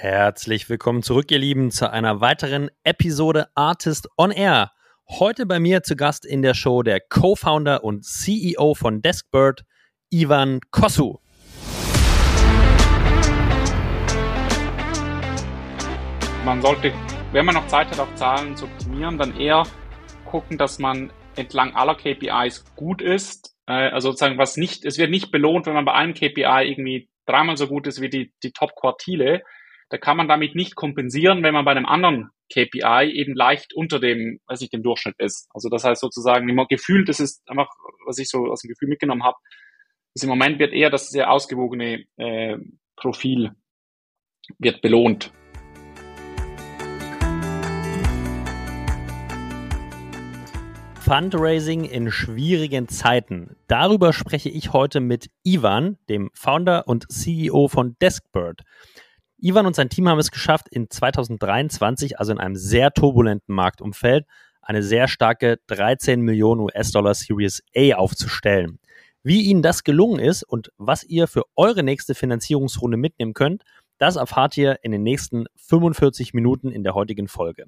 Herzlich willkommen zurück, ihr Lieben, zu einer weiteren Episode Artist on Air. Heute bei mir zu Gast in der Show der Co-Founder und CEO von Deskbird, Ivan Kossu. Man sollte, wenn man noch Zeit hat, auf Zahlen zu optimieren, dann eher gucken, dass man entlang aller KPIs gut ist. Äh, also sozusagen, was nicht, es wird nicht belohnt, wenn man bei einem KPI irgendwie dreimal so gut ist wie die, die Top-Quartile da kann man damit nicht kompensieren, wenn man bei einem anderen KPI eben leicht unter dem, weiß ich, dem Durchschnitt ist. Also das heißt sozusagen immer gefühlt, das ist einfach, was ich so aus dem Gefühl mitgenommen habe, ist im Moment wird eher das sehr ausgewogene äh, Profil wird belohnt. Fundraising in schwierigen Zeiten. Darüber spreche ich heute mit Ivan, dem Founder und CEO von Deskbird. Ivan und sein Team haben es geschafft, in 2023, also in einem sehr turbulenten Marktumfeld, eine sehr starke 13 Millionen US-Dollar Series A aufzustellen. Wie ihnen das gelungen ist und was ihr für eure nächste Finanzierungsrunde mitnehmen könnt, das erfahrt ihr in den nächsten 45 Minuten in der heutigen Folge.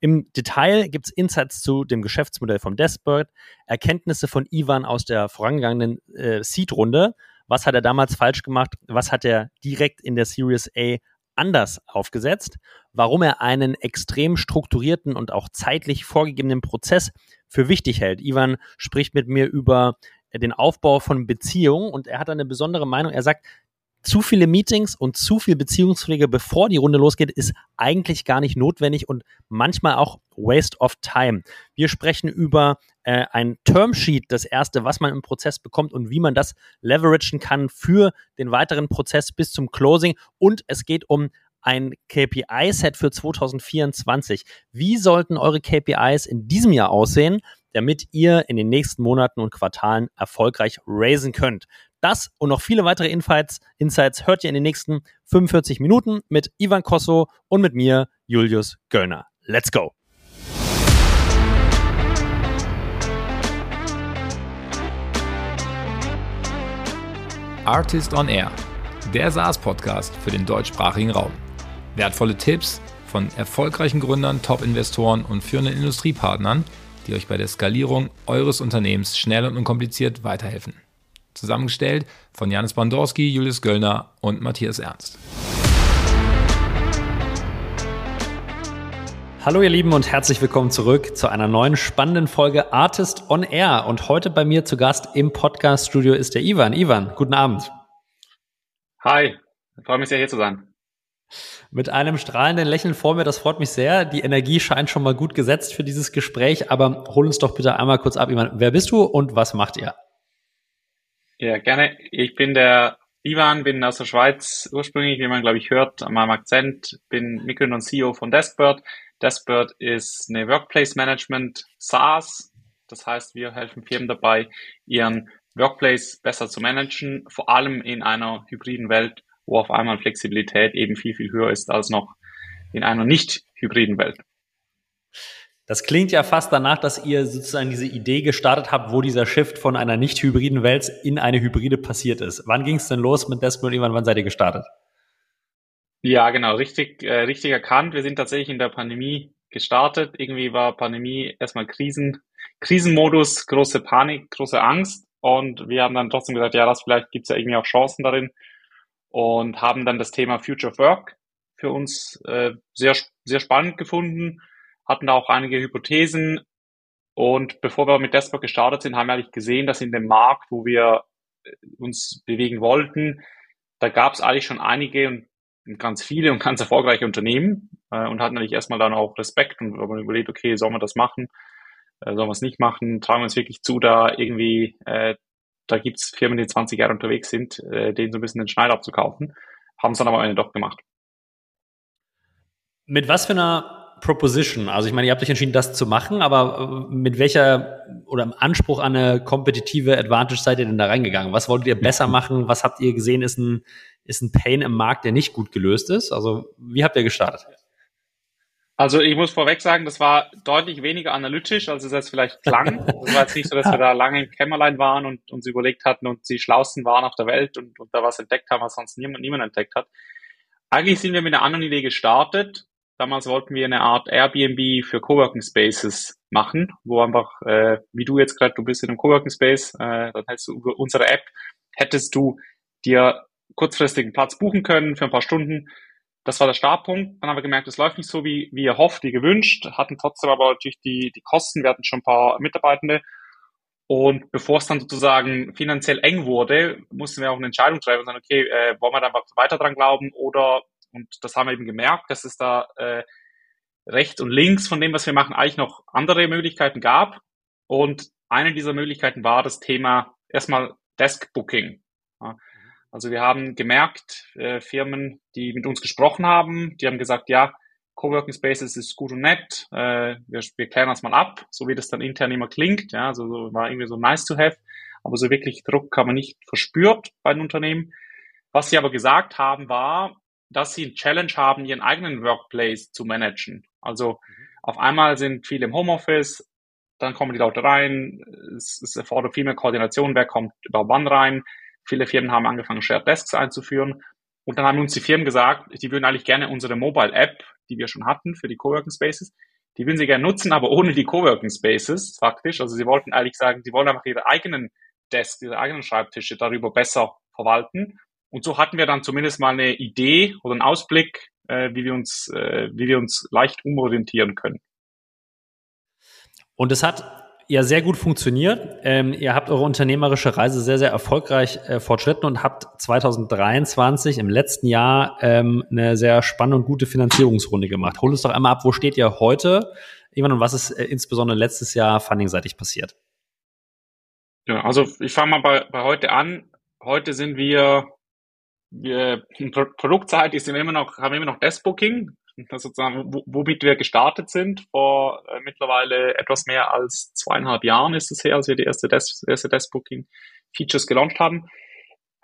Im Detail gibt es Insights zu dem Geschäftsmodell von Deskbird, Erkenntnisse von Ivan aus der vorangegangenen äh, Seed-Runde was hat er damals falsch gemacht? Was hat er direkt in der Series A anders aufgesetzt? Warum er einen extrem strukturierten und auch zeitlich vorgegebenen Prozess für wichtig hält? Ivan spricht mit mir über den Aufbau von Beziehungen und er hat eine besondere Meinung. Er sagt, zu viele Meetings und zu viel Beziehungspflege, bevor die Runde losgeht, ist eigentlich gar nicht notwendig und manchmal auch Waste of Time. Wir sprechen über äh, ein Termsheet, das erste, was man im Prozess bekommt und wie man das leveragen kann für den weiteren Prozess bis zum Closing. Und es geht um ein KPI-Set für 2024. Wie sollten eure KPIs in diesem Jahr aussehen, damit ihr in den nächsten Monaten und Quartalen erfolgreich raisen könnt? Das und noch viele weitere Insights, Insights hört ihr in den nächsten 45 Minuten mit Ivan Kosso und mit mir, Julius Göllner. Let's go! Artist on Air, der SaaS-Podcast für den deutschsprachigen Raum. Wertvolle Tipps von erfolgreichen Gründern, Top-Investoren und führenden Industriepartnern, die euch bei der Skalierung eures Unternehmens schnell und unkompliziert weiterhelfen. Zusammengestellt von Janis Bandorski, Julius Göllner und Matthias Ernst. Hallo ihr Lieben und herzlich willkommen zurück zu einer neuen spannenden Folge Artist on Air. Und heute bei mir zu Gast im Podcast-Studio ist der Ivan. Ivan, guten Abend. Hi, ich freue mich sehr hier zu sein. Mit einem strahlenden Lächeln vor mir, das freut mich sehr. Die Energie scheint schon mal gut gesetzt für dieses Gespräch, aber hol uns doch bitte einmal kurz ab, Ivan. Wer bist du und was macht ihr? Ja, gerne. Ich bin der Ivan, bin aus der Schweiz ursprünglich, wie man glaube ich hört, an meinem Akzent, bin Mitgründer und CEO von Deskbird. Deskbird ist eine Workplace Management SaaS. Das heißt, wir helfen Firmen dabei, ihren Workplace besser zu managen, vor allem in einer hybriden Welt, wo auf einmal Flexibilität eben viel, viel höher ist als noch in einer nicht hybriden Welt. Das klingt ja fast danach, dass ihr sozusagen diese Idee gestartet habt, wo dieser Shift von einer nicht hybriden Welt in eine hybride passiert ist. Wann ging es denn los mit Desmond irgendwann? Wann seid ihr gestartet? Ja, genau, richtig, äh, richtig erkannt. Wir sind tatsächlich in der Pandemie gestartet. Irgendwie war Pandemie erstmal Krisen, Krisenmodus, große Panik, große Angst. Und wir haben dann trotzdem gesagt, ja, das vielleicht gibt's ja irgendwie auch Chancen darin. Und haben dann das Thema Future of Work für uns äh, sehr, sehr spannend gefunden hatten da auch einige Hypothesen. Und bevor wir mit Desktop gestartet sind, haben wir eigentlich gesehen, dass in dem Markt, wo wir äh, uns bewegen wollten, da gab es eigentlich schon einige und ganz viele und ganz erfolgreiche Unternehmen äh, und hatten natürlich erstmal dann auch Respekt und haben überlegt, okay, sollen wir das machen, äh, sollen wir es nicht machen, tragen wir uns wirklich zu, da irgendwie, äh, da gibt's Firmen, die 20 Jahre unterwegs sind, äh, denen so ein bisschen den Schneid abzukaufen, haben es dann aber am Ende doch gemacht. Mit was für einer Proposition? Also ich meine, ihr habt euch entschieden, das zu machen, aber äh, mit welcher oder im Anspruch an eine kompetitive Advantage seid ihr denn da reingegangen? Was wolltet ihr besser machen? Was habt ihr gesehen, ist ein, ist ein Pain im Markt, der nicht gut gelöst ist? Also wie habt ihr gestartet? Also ich muss vorweg sagen, das war deutlich weniger analytisch, als es jetzt vielleicht klang. Das war jetzt nicht so, dass wir da lange im Kämmerlein waren und uns überlegt hatten und die Schlausten waren auf der Welt und, und da was entdeckt haben, was sonst niemand, niemand entdeckt hat. eigentlich sind wir mit einer anderen Idee gestartet. Damals wollten wir eine Art Airbnb für Coworking Spaces machen, wo einfach, äh, wie du jetzt gerade, du bist in einem Coworking Space, äh, dann hättest du über unsere App, hättest du dir kurzfristigen Platz buchen können für ein paar Stunden. Das war der Startpunkt. Dann haben wir gemerkt, es läuft nicht so, wie, wie erhofft, wie gewünscht, hatten trotzdem aber natürlich die, die Kosten. Wir hatten schon ein paar Mitarbeitende. Und bevor es dann sozusagen finanziell eng wurde, mussten wir auch eine Entscheidung treffen und sagen, okay, äh, wollen wir da einfach weiter dran glauben oder, und das haben wir eben gemerkt, dass es da äh, rechts und links von dem, was wir machen, eigentlich noch andere Möglichkeiten gab. Und eine dieser Möglichkeiten war das Thema erstmal Desk Booking. Ja. Also wir haben gemerkt, äh, Firmen, die mit uns gesprochen haben, die haben gesagt, ja, Coworking Spaces ist gut und nett, äh, wir, wir klären das mal ab, so wie das dann intern immer klingt, ja, also so, war irgendwie so nice to have, aber so wirklich Druck haben wir nicht verspürt bei den Unternehmen. Was sie aber gesagt haben, war, dass sie ein Challenge haben, ihren eigenen Workplace zu managen. Also mhm. auf einmal sind viele im Homeoffice, dann kommen die Leute rein, es, es erfordert viel mehr Koordination, wer kommt über wann rein, Viele Firmen haben angefangen, Shared Desks einzuführen. Und dann haben uns die Firmen gesagt, die würden eigentlich gerne unsere Mobile App, die wir schon hatten für die Coworking Spaces, die würden sie gerne nutzen, aber ohne die Coworking Spaces faktisch. Also sie wollten eigentlich sagen, sie wollen einfach ihre eigenen Desks, ihre eigenen Schreibtische darüber besser verwalten. Und so hatten wir dann zumindest mal eine Idee oder einen Ausblick, äh, wie wir uns, äh, wie wir uns leicht umorientieren können. Und es hat ja sehr gut funktioniert. Ähm, ihr habt eure unternehmerische Reise sehr, sehr erfolgreich äh, fortschritten und habt 2023 im letzten Jahr ähm, eine sehr spannende und gute Finanzierungsrunde gemacht. Hol uns doch einmal ab, wo steht ihr heute? Ivan, und was ist äh, insbesondere letztes Jahr fundingseitig passiert? Ja, also ich fange mal bei, bei heute an. Heute sind wir, wir produktseitig sind wir immer noch, haben immer noch Deskbooking das sozusagen, womit wir gestartet sind. Vor äh, mittlerweile etwas mehr als zweieinhalb Jahren ist es her, als wir die erste, Des erste Desk-Booking-Features gelauncht haben.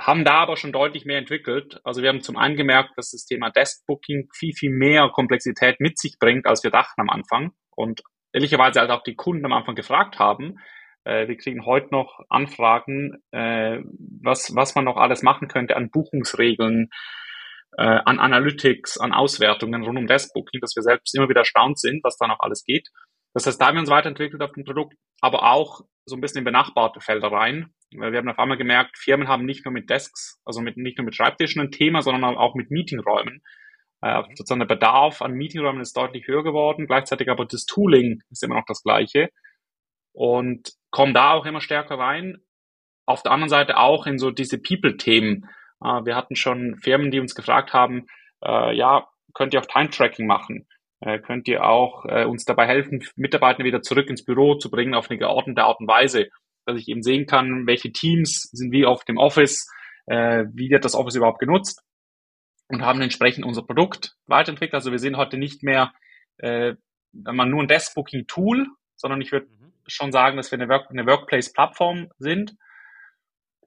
Haben da aber schon deutlich mehr entwickelt. Also wir haben zum einen gemerkt, dass das Thema Desk-Booking viel, viel mehr Komplexität mit sich bringt, als wir dachten am Anfang. Und ehrlicherweise halt auch die Kunden am Anfang gefragt haben. Äh, wir kriegen heute noch Anfragen, äh, was, was man noch alles machen könnte an Buchungsregeln, äh, an Analytics, an Auswertungen rund um Deskbooking, dass wir selbst immer wieder erstaunt sind, was da noch alles geht. Das heißt, da haben wir uns weiterentwickelt auf dem Produkt, aber auch so ein bisschen in benachbarte Felder rein. Weil wir haben auf einmal gemerkt, Firmen haben nicht nur mit Desks, also mit, nicht nur mit Schreibtischen ein Thema, sondern auch mit Meetingräumen. Äh, sozusagen der Bedarf an Meetingräumen ist deutlich höher geworden, gleichzeitig aber das Tooling ist immer noch das gleiche und kommen da auch immer stärker rein. Auf der anderen Seite auch in so diese People-Themen. Äh, wir hatten schon Firmen, die uns gefragt haben, äh, ja, könnt ihr auch Time-Tracking machen? Äh, könnt ihr auch äh, uns dabei helfen, Mitarbeiter wieder zurück ins Büro zu bringen auf eine geordnete Art und Weise, dass ich eben sehen kann, welche Teams sind wie auf dem Office, äh, wie wird das Office überhaupt genutzt und haben entsprechend unser Produkt weiterentwickelt. Also wir sind heute nicht mehr äh, man nur ein Desk-Booking-Tool, sondern ich würde. Schon sagen, dass wir eine, Work eine Workplace-Plattform sind,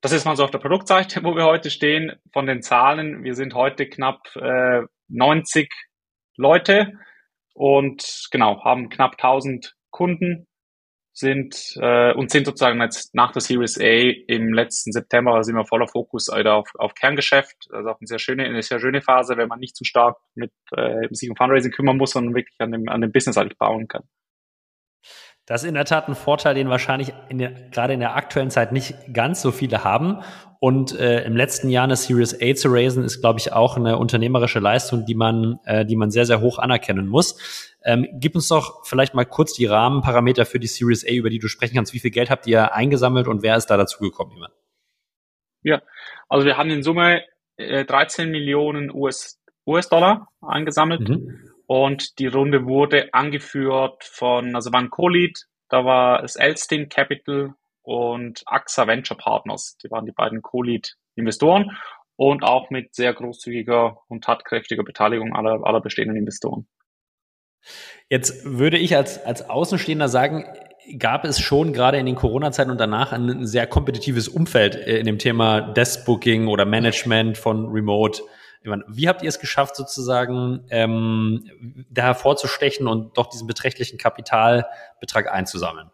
das ist mal so auf der Produktseite, wo wir heute stehen. Von den Zahlen, wir sind heute knapp äh, 90 Leute und genau, haben knapp 1000 Kunden sind äh, und sind sozusagen jetzt nach der Series A im letzten September sind wir voller Fokus auf, auf Kerngeschäft, also auch eine sehr schöne, eine sehr schöne Phase, wenn man nicht zu stark mit äh, sich um Fundraising kümmern muss, sondern wirklich an dem, an dem Business eigentlich bauen kann. Das ist in der Tat ein Vorteil, den wahrscheinlich in der, gerade in der aktuellen Zeit nicht ganz so viele haben. Und äh, im letzten Jahr eine Series A zu raisen, ist, glaube ich, auch eine unternehmerische Leistung, die man, äh, die man sehr, sehr hoch anerkennen muss. Ähm, gib uns doch vielleicht mal kurz die Rahmenparameter für die Series A, über die du sprechen kannst. Wie viel Geld habt ihr eingesammelt und wer ist da dazugekommen, Ivan? Ja, also wir haben in Summe äh, 13 Millionen US, US-Dollar eingesammelt. Mhm. Und die Runde wurde angeführt von, also waren Co-Lead, da war es Elstin Capital und AXA Venture Partners. Die waren die beiden Co-Lead-Investoren und auch mit sehr großzügiger und tatkräftiger Beteiligung aller, aller bestehenden Investoren. Jetzt würde ich als, als Außenstehender sagen, gab es schon gerade in den Corona-Zeiten und danach ein sehr kompetitives Umfeld äh, in dem Thema Desk-Booking oder Management von Remote wie habt ihr es geschafft, sozusagen ähm, da hervorzustechen und doch diesen beträchtlichen Kapitalbetrag einzusammeln?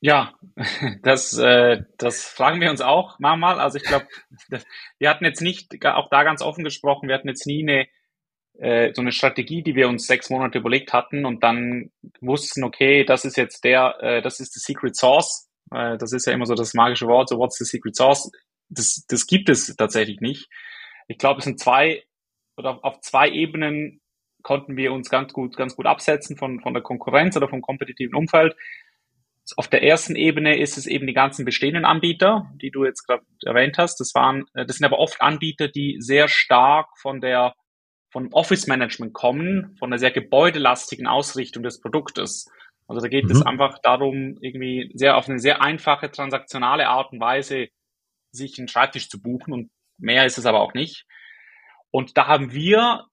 Ja, das, äh, das fragen wir uns auch manchmal. Also ich glaube, wir hatten jetzt nicht, auch da ganz offen gesprochen, wir hatten jetzt nie eine äh, so eine Strategie, die wir uns sechs Monate überlegt hatten und dann wussten, okay, das ist jetzt der, äh, das ist die Secret Source. Äh, das ist ja immer so das magische Wort, so what's the Secret Source? Das, das gibt es tatsächlich nicht. Ich glaube, es sind zwei oder auf zwei Ebenen konnten wir uns ganz gut, ganz gut absetzen von, von der Konkurrenz oder vom kompetitiven Umfeld. Auf der ersten Ebene ist es eben die ganzen bestehenden Anbieter, die du jetzt gerade erwähnt hast. Das waren, äh, das sind aber oft Anbieter, die sehr stark von der von Office Management kommen, von einer sehr gebäudelastigen Ausrichtung des Produktes. Also da geht mhm. es einfach darum, irgendwie sehr auf eine sehr einfache transaktionale Art und Weise sich einen Schreibtisch zu buchen und mehr ist es aber auch nicht. Und da haben wir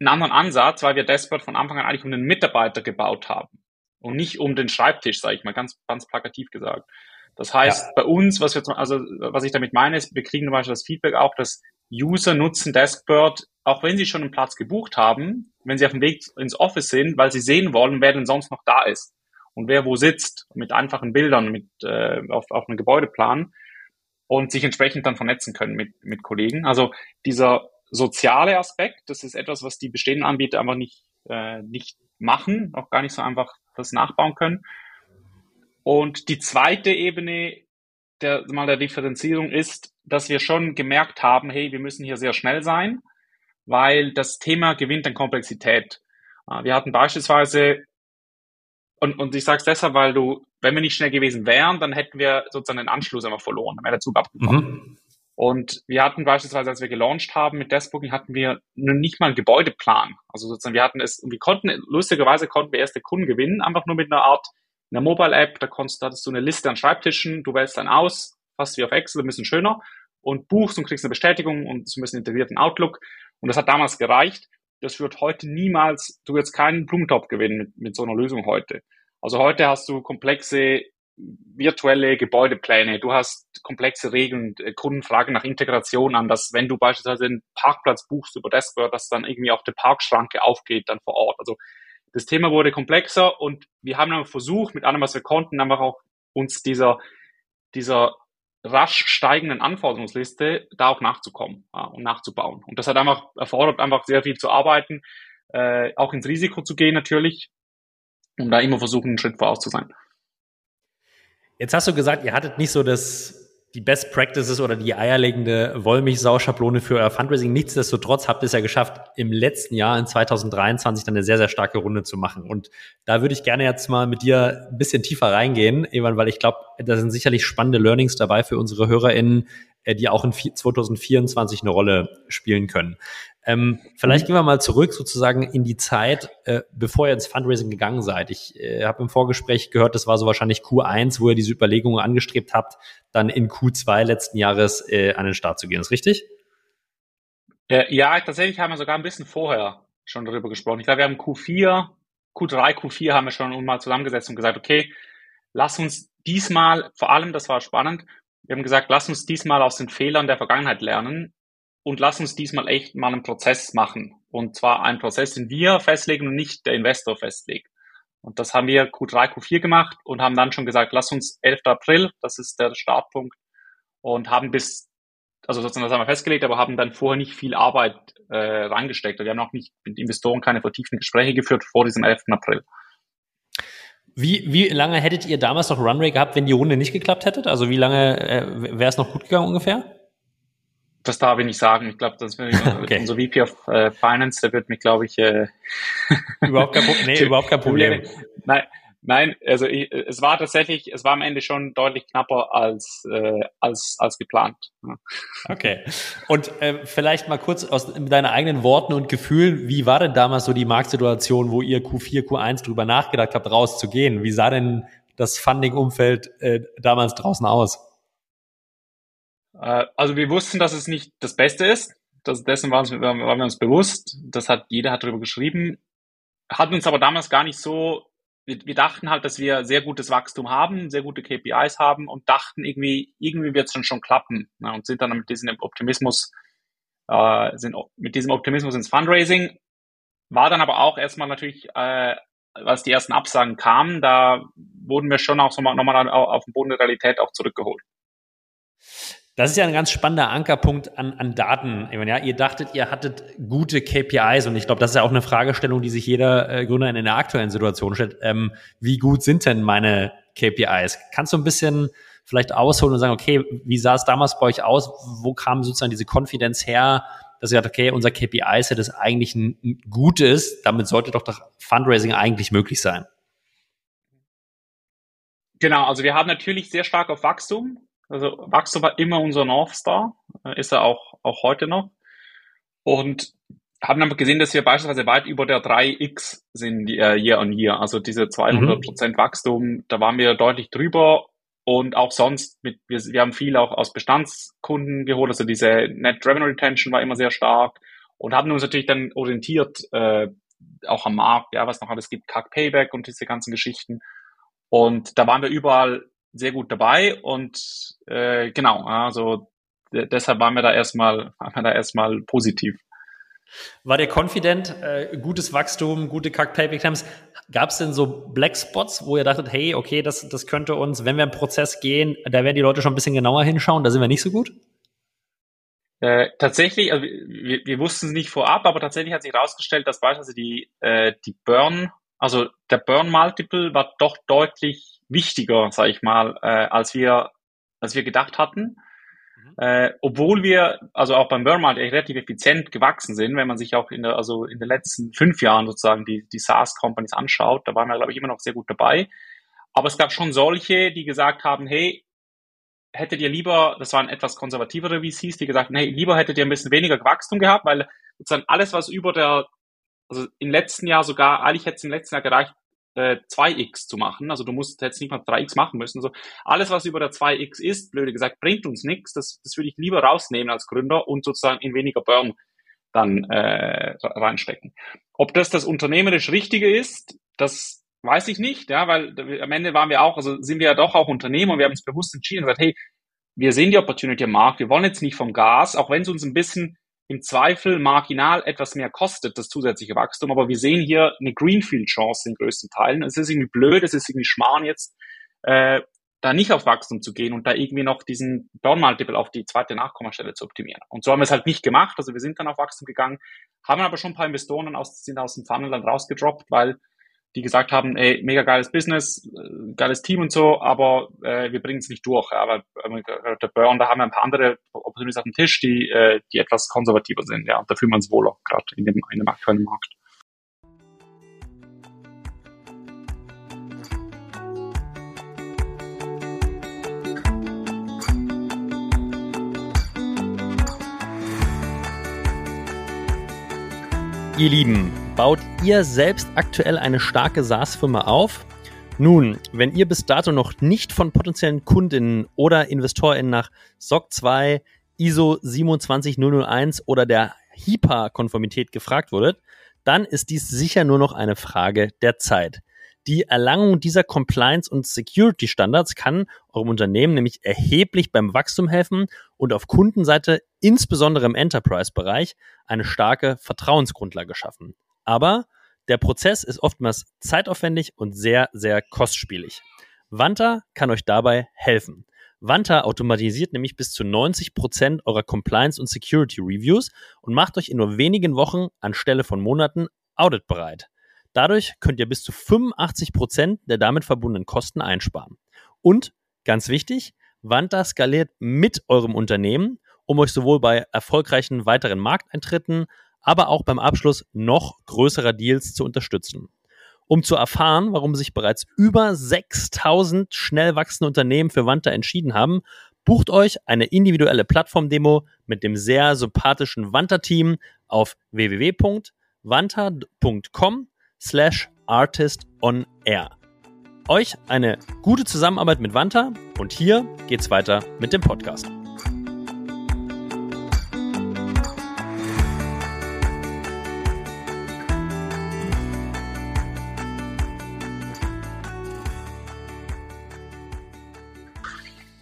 einen anderen Ansatz, weil wir Despot von Anfang an eigentlich um den Mitarbeiter gebaut haben und nicht um den Schreibtisch, sage ich mal, ganz, ganz plakativ gesagt. Das heißt, ja. bei uns, was wir, also was ich damit meine, ist, wir kriegen zum Beispiel das Feedback auch, dass User nutzen Deskbird, auch wenn sie schon einen Platz gebucht haben, wenn sie auf dem Weg ins Office sind, weil sie sehen wollen, wer denn sonst noch da ist und wer wo sitzt, mit einfachen Bildern, mit äh, auf, auf einem Gebäudeplan und sich entsprechend dann vernetzen können mit, mit Kollegen. Also dieser soziale Aspekt, das ist etwas, was die bestehenden Anbieter einfach nicht, äh, nicht machen, auch gar nicht so einfach das nachbauen können. Und die zweite Ebene der, mal der Differenzierung ist, dass wir schon gemerkt haben, hey, wir müssen hier sehr schnell sein, weil das Thema gewinnt an Komplexität. Äh, wir hatten beispielsweise, und, und ich sage es deshalb, weil du, wenn wir nicht schnell gewesen wären, dann hätten wir sozusagen den Anschluss einfach verloren, dann wäre der Zug abgekommen. Mhm. Und wir hatten beispielsweise, als wir gelauncht haben mit Deskbooking, hatten wir nicht mal einen Gebäudeplan. Also sozusagen, wir hatten es, und wir konnten, lustigerweise konnten wir erste Kunden gewinnen, einfach nur mit einer Art, einer Mobile-App, da konntest, da hattest du eine Liste an Schreibtischen, du wählst dann aus, fast wie auf Excel, ein bisschen schöner, und buchst und kriegst eine Bestätigung und so ein bisschen integrierten Outlook. Und das hat damals gereicht. Das wird heute niemals, du wirst keinen Blumentopf gewinnen mit, mit so einer Lösung heute. Also heute hast du komplexe virtuelle Gebäudepläne, du hast komplexe Regeln, äh, Kunden fragen nach Integration an, dass wenn du beispielsweise einen Parkplatz buchst über Deskboard, dass dann irgendwie auch der Parkschranke aufgeht dann vor Ort. Also das Thema wurde komplexer und wir haben dann versucht, mit allem, was wir konnten, einfach auch uns dieser, dieser rasch steigenden Anforderungsliste da auch nachzukommen ja, und nachzubauen. Und das hat einfach erfordert, einfach sehr viel zu arbeiten, äh, auch ins Risiko zu gehen natürlich, um da immer versuchen, einen Schritt voraus zu sein. Jetzt hast du gesagt, ihr hattet nicht so das die Best Practices oder die eierlegende Wollmilchsau-Schablone für euer Fundraising. Nichtsdestotrotz habt ihr es ja geschafft, im letzten Jahr, in 2023, dann eine sehr, sehr starke Runde zu machen. Und da würde ich gerne jetzt mal mit dir ein bisschen tiefer reingehen, Evan, weil ich glaube, da sind sicherlich spannende Learnings dabei für unsere HörerInnen, äh, die auch in 2024 eine Rolle spielen können. Ähm, vielleicht gehen wir mal zurück sozusagen in die Zeit, äh, bevor ihr ins Fundraising gegangen seid. Ich äh, habe im Vorgespräch gehört, das war so wahrscheinlich Q1, wo ihr diese Überlegungen angestrebt habt, dann in Q2 letzten Jahres äh, an den Start zu gehen. Ist richtig? Äh, ja, tatsächlich haben wir sogar ein bisschen vorher schon darüber gesprochen. Ich glaube, wir haben Q4, Q3, Q4 haben wir schon mal zusammengesetzt und gesagt, okay, lass uns diesmal, vor allem, das war spannend, wir haben gesagt, lass uns diesmal aus den Fehlern der Vergangenheit lernen und lass uns diesmal echt mal einen Prozess machen. Und zwar einen Prozess, den wir festlegen und nicht der Investor festlegt. Und das haben wir Q3, Q4 gemacht und haben dann schon gesagt, lass uns 11. April, das ist der Startpunkt, und haben bis, also sozusagen das haben wir festgelegt, aber haben dann vorher nicht viel Arbeit äh, reingesteckt. Wir haben auch nicht mit Investoren keine vertieften Gespräche geführt vor diesem 11. April. Wie, wie lange hättet ihr damals noch Runway gehabt, wenn die Runde nicht geklappt hättet? Also wie lange äh, wäre es noch gut gegangen ungefähr? Das darf ich nicht sagen. Ich glaube, das okay. unser VP of äh, Finance, der wird mich, glaube ich, äh, überhaupt, kein, nee, überhaupt kein Problem. Nein, nein, also ich, es war tatsächlich, es war am Ende schon deutlich knapper als äh, als als geplant. Okay. Und äh, vielleicht mal kurz aus deinen eigenen Worten und Gefühlen, wie war denn damals so die Marktsituation, wo ihr Q4, Q1 drüber nachgedacht habt, rauszugehen? Wie sah denn das Funding-Umfeld äh, damals draußen aus? Äh, also wir wussten, dass es nicht das Beste ist. Das, dessen waren, wir, waren wir uns bewusst. Das hat jeder hat darüber geschrieben. Hatten uns aber damals gar nicht so. Wir, wir dachten halt, dass wir sehr gutes Wachstum haben, sehr gute KPIs haben und dachten irgendwie, irgendwie wird es dann schon klappen. Ne, und sind dann mit diesem Optimismus, äh, sind mit diesem Optimismus ins Fundraising. War dann aber auch erstmal natürlich äh, als die ersten Absagen kamen, da wurden wir schon auch so nochmal auf den Boden der Realität auch zurückgeholt. Das ist ja ein ganz spannender Ankerpunkt an, an Daten. Ich meine, ja, ihr dachtet, ihr hattet gute KPIs und ich glaube, das ist ja auch eine Fragestellung, die sich jeder äh, Gründer in der aktuellen Situation stellt. Ähm, wie gut sind denn meine KPIs? Kannst du ein bisschen vielleicht ausholen und sagen, okay, wie sah es damals bei euch aus? Wo kam sozusagen diese Konfidenz her, dass ihr sagt, okay, unser KPI-Set ist eigentlich ein, ein gutes, damit sollte doch das Fundraising eigentlich möglich sein? Genau, also wir haben natürlich sehr stark auf Wachstum also Wachstum war immer unser North Star, äh, ist er auch, auch heute noch. Und haben dann gesehen, dass wir beispielsweise weit über der 3x sind äh, year on year. Also diese 200 Prozent mhm. Wachstum, da waren wir deutlich drüber. Und auch sonst, mit, wir, wir haben viel auch aus Bestandskunden geholt. Also diese Net Revenue Retention war immer sehr stark. Und haben uns natürlich dann orientiert, äh, auch am Markt, ja, was noch alles gibt, CAC Payback und diese ganzen Geschichten. Und da waren wir überall sehr gut dabei und äh, genau, also deshalb waren wir da erstmal, waren wir da erstmal positiv. War der confident, äh, gutes Wachstum, gute Kack-Payback-Times? Gab es denn so Black Spots, wo ihr dachtet, hey, okay, das, das könnte uns, wenn wir im Prozess gehen, da werden die Leute schon ein bisschen genauer hinschauen, da sind wir nicht so gut? Äh, tatsächlich, also wir, wir wussten es nicht vorab, aber tatsächlich hat sich herausgestellt, dass beispielsweise die, äh, die Burn, also der Burn Multiple war doch deutlich wichtiger, sage ich mal, äh, als wir als wir gedacht hatten. Mhm. Äh, obwohl wir also auch beim Burnout relativ effizient gewachsen sind, wenn man sich auch in der also in den letzten fünf Jahren sozusagen die die SaaS Companies anschaut, da waren wir glaube ich immer noch sehr gut dabei. Aber es gab schon solche, die gesagt haben, hey, hättet ihr lieber, das waren etwas konservativere VCs, die gesagt haben, hey, lieber hättet ihr ein bisschen weniger Wachstum gehabt, weil sozusagen alles, was über der, also im letzten Jahr sogar, eigentlich hätte es im letzten Jahr gereicht, äh, 2x zu machen. Also du musst jetzt nicht mal 3x machen müssen. Also alles, was über der 2x ist, blöde gesagt, bringt uns nichts. Das, das würde ich lieber rausnehmen als Gründer und sozusagen in weniger Burn dann äh, reinstecken. Ob das das unternehmerisch Richtige ist, das weiß ich nicht, ja, weil am Ende waren wir auch, also sind wir ja doch auch Unternehmer und wir haben uns bewusst entschieden und gesagt, hey, wir sehen die Opportunity am Markt, wir wollen jetzt nicht vom Gas, auch wenn es uns ein bisschen im Zweifel marginal etwas mehr kostet, das zusätzliche Wachstum. Aber wir sehen hier eine Greenfield-Chance in größten Teilen. Es ist irgendwie blöd, es ist irgendwie Schmarrn jetzt, äh, da nicht auf Wachstum zu gehen und da irgendwie noch diesen Burn-Multiple auf die zweite Nachkommastelle zu optimieren. Und so haben wir es halt nicht gemacht. Also wir sind dann auf Wachstum gegangen, haben aber schon ein paar Investoren aus, sind aus dem Funnel dann rausgedroppt, weil die gesagt haben, ey, mega geiles Business, äh, geiles Team und so, aber äh, wir bringen es nicht durch. Ja, aber äh, der Burn, da haben wir ein paar andere Opportunities auf dem Tisch, die, äh, die etwas konservativer sind. Ja, da fühlen wir uns wohler, gerade in dem, in dem aktuellen Markt. Ihr Lieben, baut ihr selbst aktuell eine starke SaaS-Firma auf? Nun, wenn ihr bis dato noch nicht von potenziellen Kundinnen oder InvestorInnen nach SOC 2, ISO 27001 oder der HIPAA-Konformität gefragt wurdet, dann ist dies sicher nur noch eine Frage der Zeit. Die Erlangung dieser Compliance- und Security-Standards kann eurem Unternehmen nämlich erheblich beim Wachstum helfen und auf Kundenseite, insbesondere im Enterprise-Bereich, eine starke Vertrauensgrundlage schaffen. Aber der Prozess ist oftmals zeitaufwendig und sehr, sehr kostspielig. Wanta kann euch dabei helfen. Wanta automatisiert nämlich bis zu 90 Prozent eurer Compliance- und Security Reviews und macht euch in nur wenigen Wochen anstelle von Monaten auditbereit. Dadurch könnt ihr bis zu 85 Prozent der damit verbundenen Kosten einsparen. Und ganz wichtig, Wanta skaliert mit eurem Unternehmen, um euch sowohl bei erfolgreichen weiteren Markteintritten, aber auch beim Abschluss noch größerer Deals zu unterstützen. Um zu erfahren, warum sich bereits über 6000 schnell wachsende Unternehmen für Wanta entschieden haben, bucht euch eine individuelle Plattformdemo mit dem sehr sympathischen Wanta-Team auf www.wanta.com slash artist on air. Euch eine gute Zusammenarbeit mit Wanta und hier geht's weiter mit dem Podcast.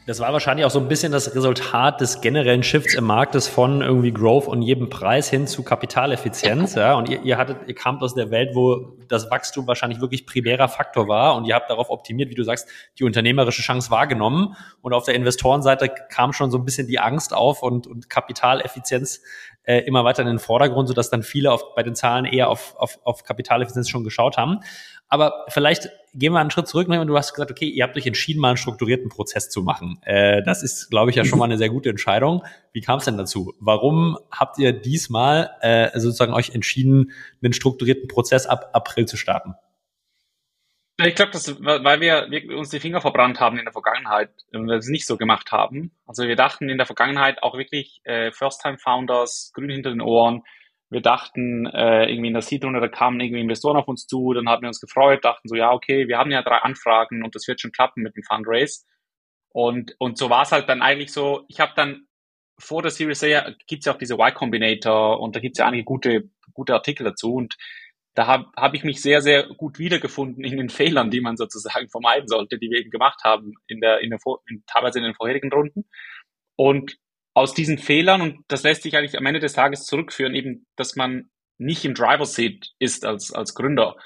Das war wahrscheinlich auch so ein bisschen das Resultat des generellen Shifts im Marktes von irgendwie Growth und jedem Preis hin zu Kapitaleffizienz. Ja, und ihr, ihr hattet, ihr kamt aus der Welt, wo das Wachstum wahrscheinlich wirklich primärer Faktor war und ihr habt darauf optimiert, wie du sagst, die unternehmerische Chance wahrgenommen. Und auf der Investorenseite kam schon so ein bisschen die Angst auf und, und Kapitaleffizienz äh, immer weiter in den Vordergrund, sodass dann viele auf, bei den Zahlen eher auf, auf, auf Kapitaleffizienz schon geschaut haben. Aber vielleicht gehen wir einen Schritt zurück. Du hast gesagt, okay, ihr habt euch entschieden, mal einen strukturierten Prozess zu machen. Äh, das ist, glaube ich, ja schon mal eine sehr gute Entscheidung. Wie kam es denn dazu? Warum habt ihr diesmal äh, sozusagen euch entschieden, einen strukturierten Prozess ab April zu starten? Ich glaube, das, weil wir, wir uns die Finger verbrannt haben in der Vergangenheit und wir es nicht so gemacht haben. Also wir dachten in der Vergangenheit auch wirklich äh, First-Time-Founders, grün hinter den Ohren, wir dachten äh, irgendwie in der Seed-Runde, da kamen irgendwie Investoren auf uns zu, dann haben wir uns gefreut, dachten so, ja, okay, wir haben ja drei Anfragen und das wird schon klappen mit dem Fundraise. Und, und so war es halt dann eigentlich so, ich habe dann vor der Series A gibt's ja auch diese Y Combinator und da gibt's ja einige gute, gute Artikel dazu und da habe hab ich mich sehr, sehr gut wiedergefunden in den Fehlern, die man sozusagen vermeiden sollte, die wir eben gemacht haben in der, in der in, teilweise in den vorherigen Runden. Und aus diesen Fehlern, und das lässt sich eigentlich am Ende des Tages zurückführen, eben, dass man nicht im Driver Seat ist als, als Gründer.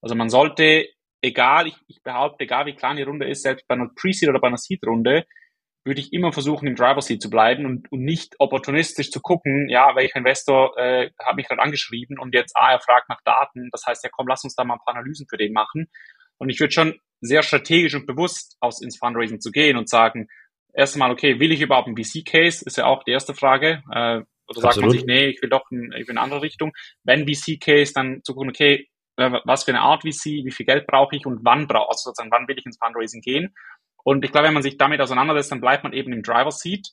Also man sollte, egal, ich, ich behaupte, egal wie klein die Runde ist, selbst bei einer Pre-Seed oder bei einer Seed-Runde, würde ich immer versuchen, im Driver Seat zu bleiben und, und nicht opportunistisch zu gucken, ja, welcher Investor äh, hat mich gerade angeschrieben und jetzt, ah, er fragt nach Daten. Das heißt, ja, komm, lass uns da mal ein paar Analysen für den machen. Und ich würde schon sehr strategisch und bewusst aus ins Fundraising zu gehen und sagen, erstmal, okay, will ich überhaupt einen VC-Case? Ist ja auch die erste Frage. Äh, oder sagt Absolut. man sich, nee, ich will doch ein, ich will in eine andere Richtung. Wenn VC-Case, dann zu gucken, okay, äh, was für eine Art VC, wie viel Geld brauche ich und wann brauche, also sozusagen, wann will ich ins Fundraising gehen? Und ich glaube, wenn man sich damit auseinandersetzt, dann bleibt man eben im Driver Seat.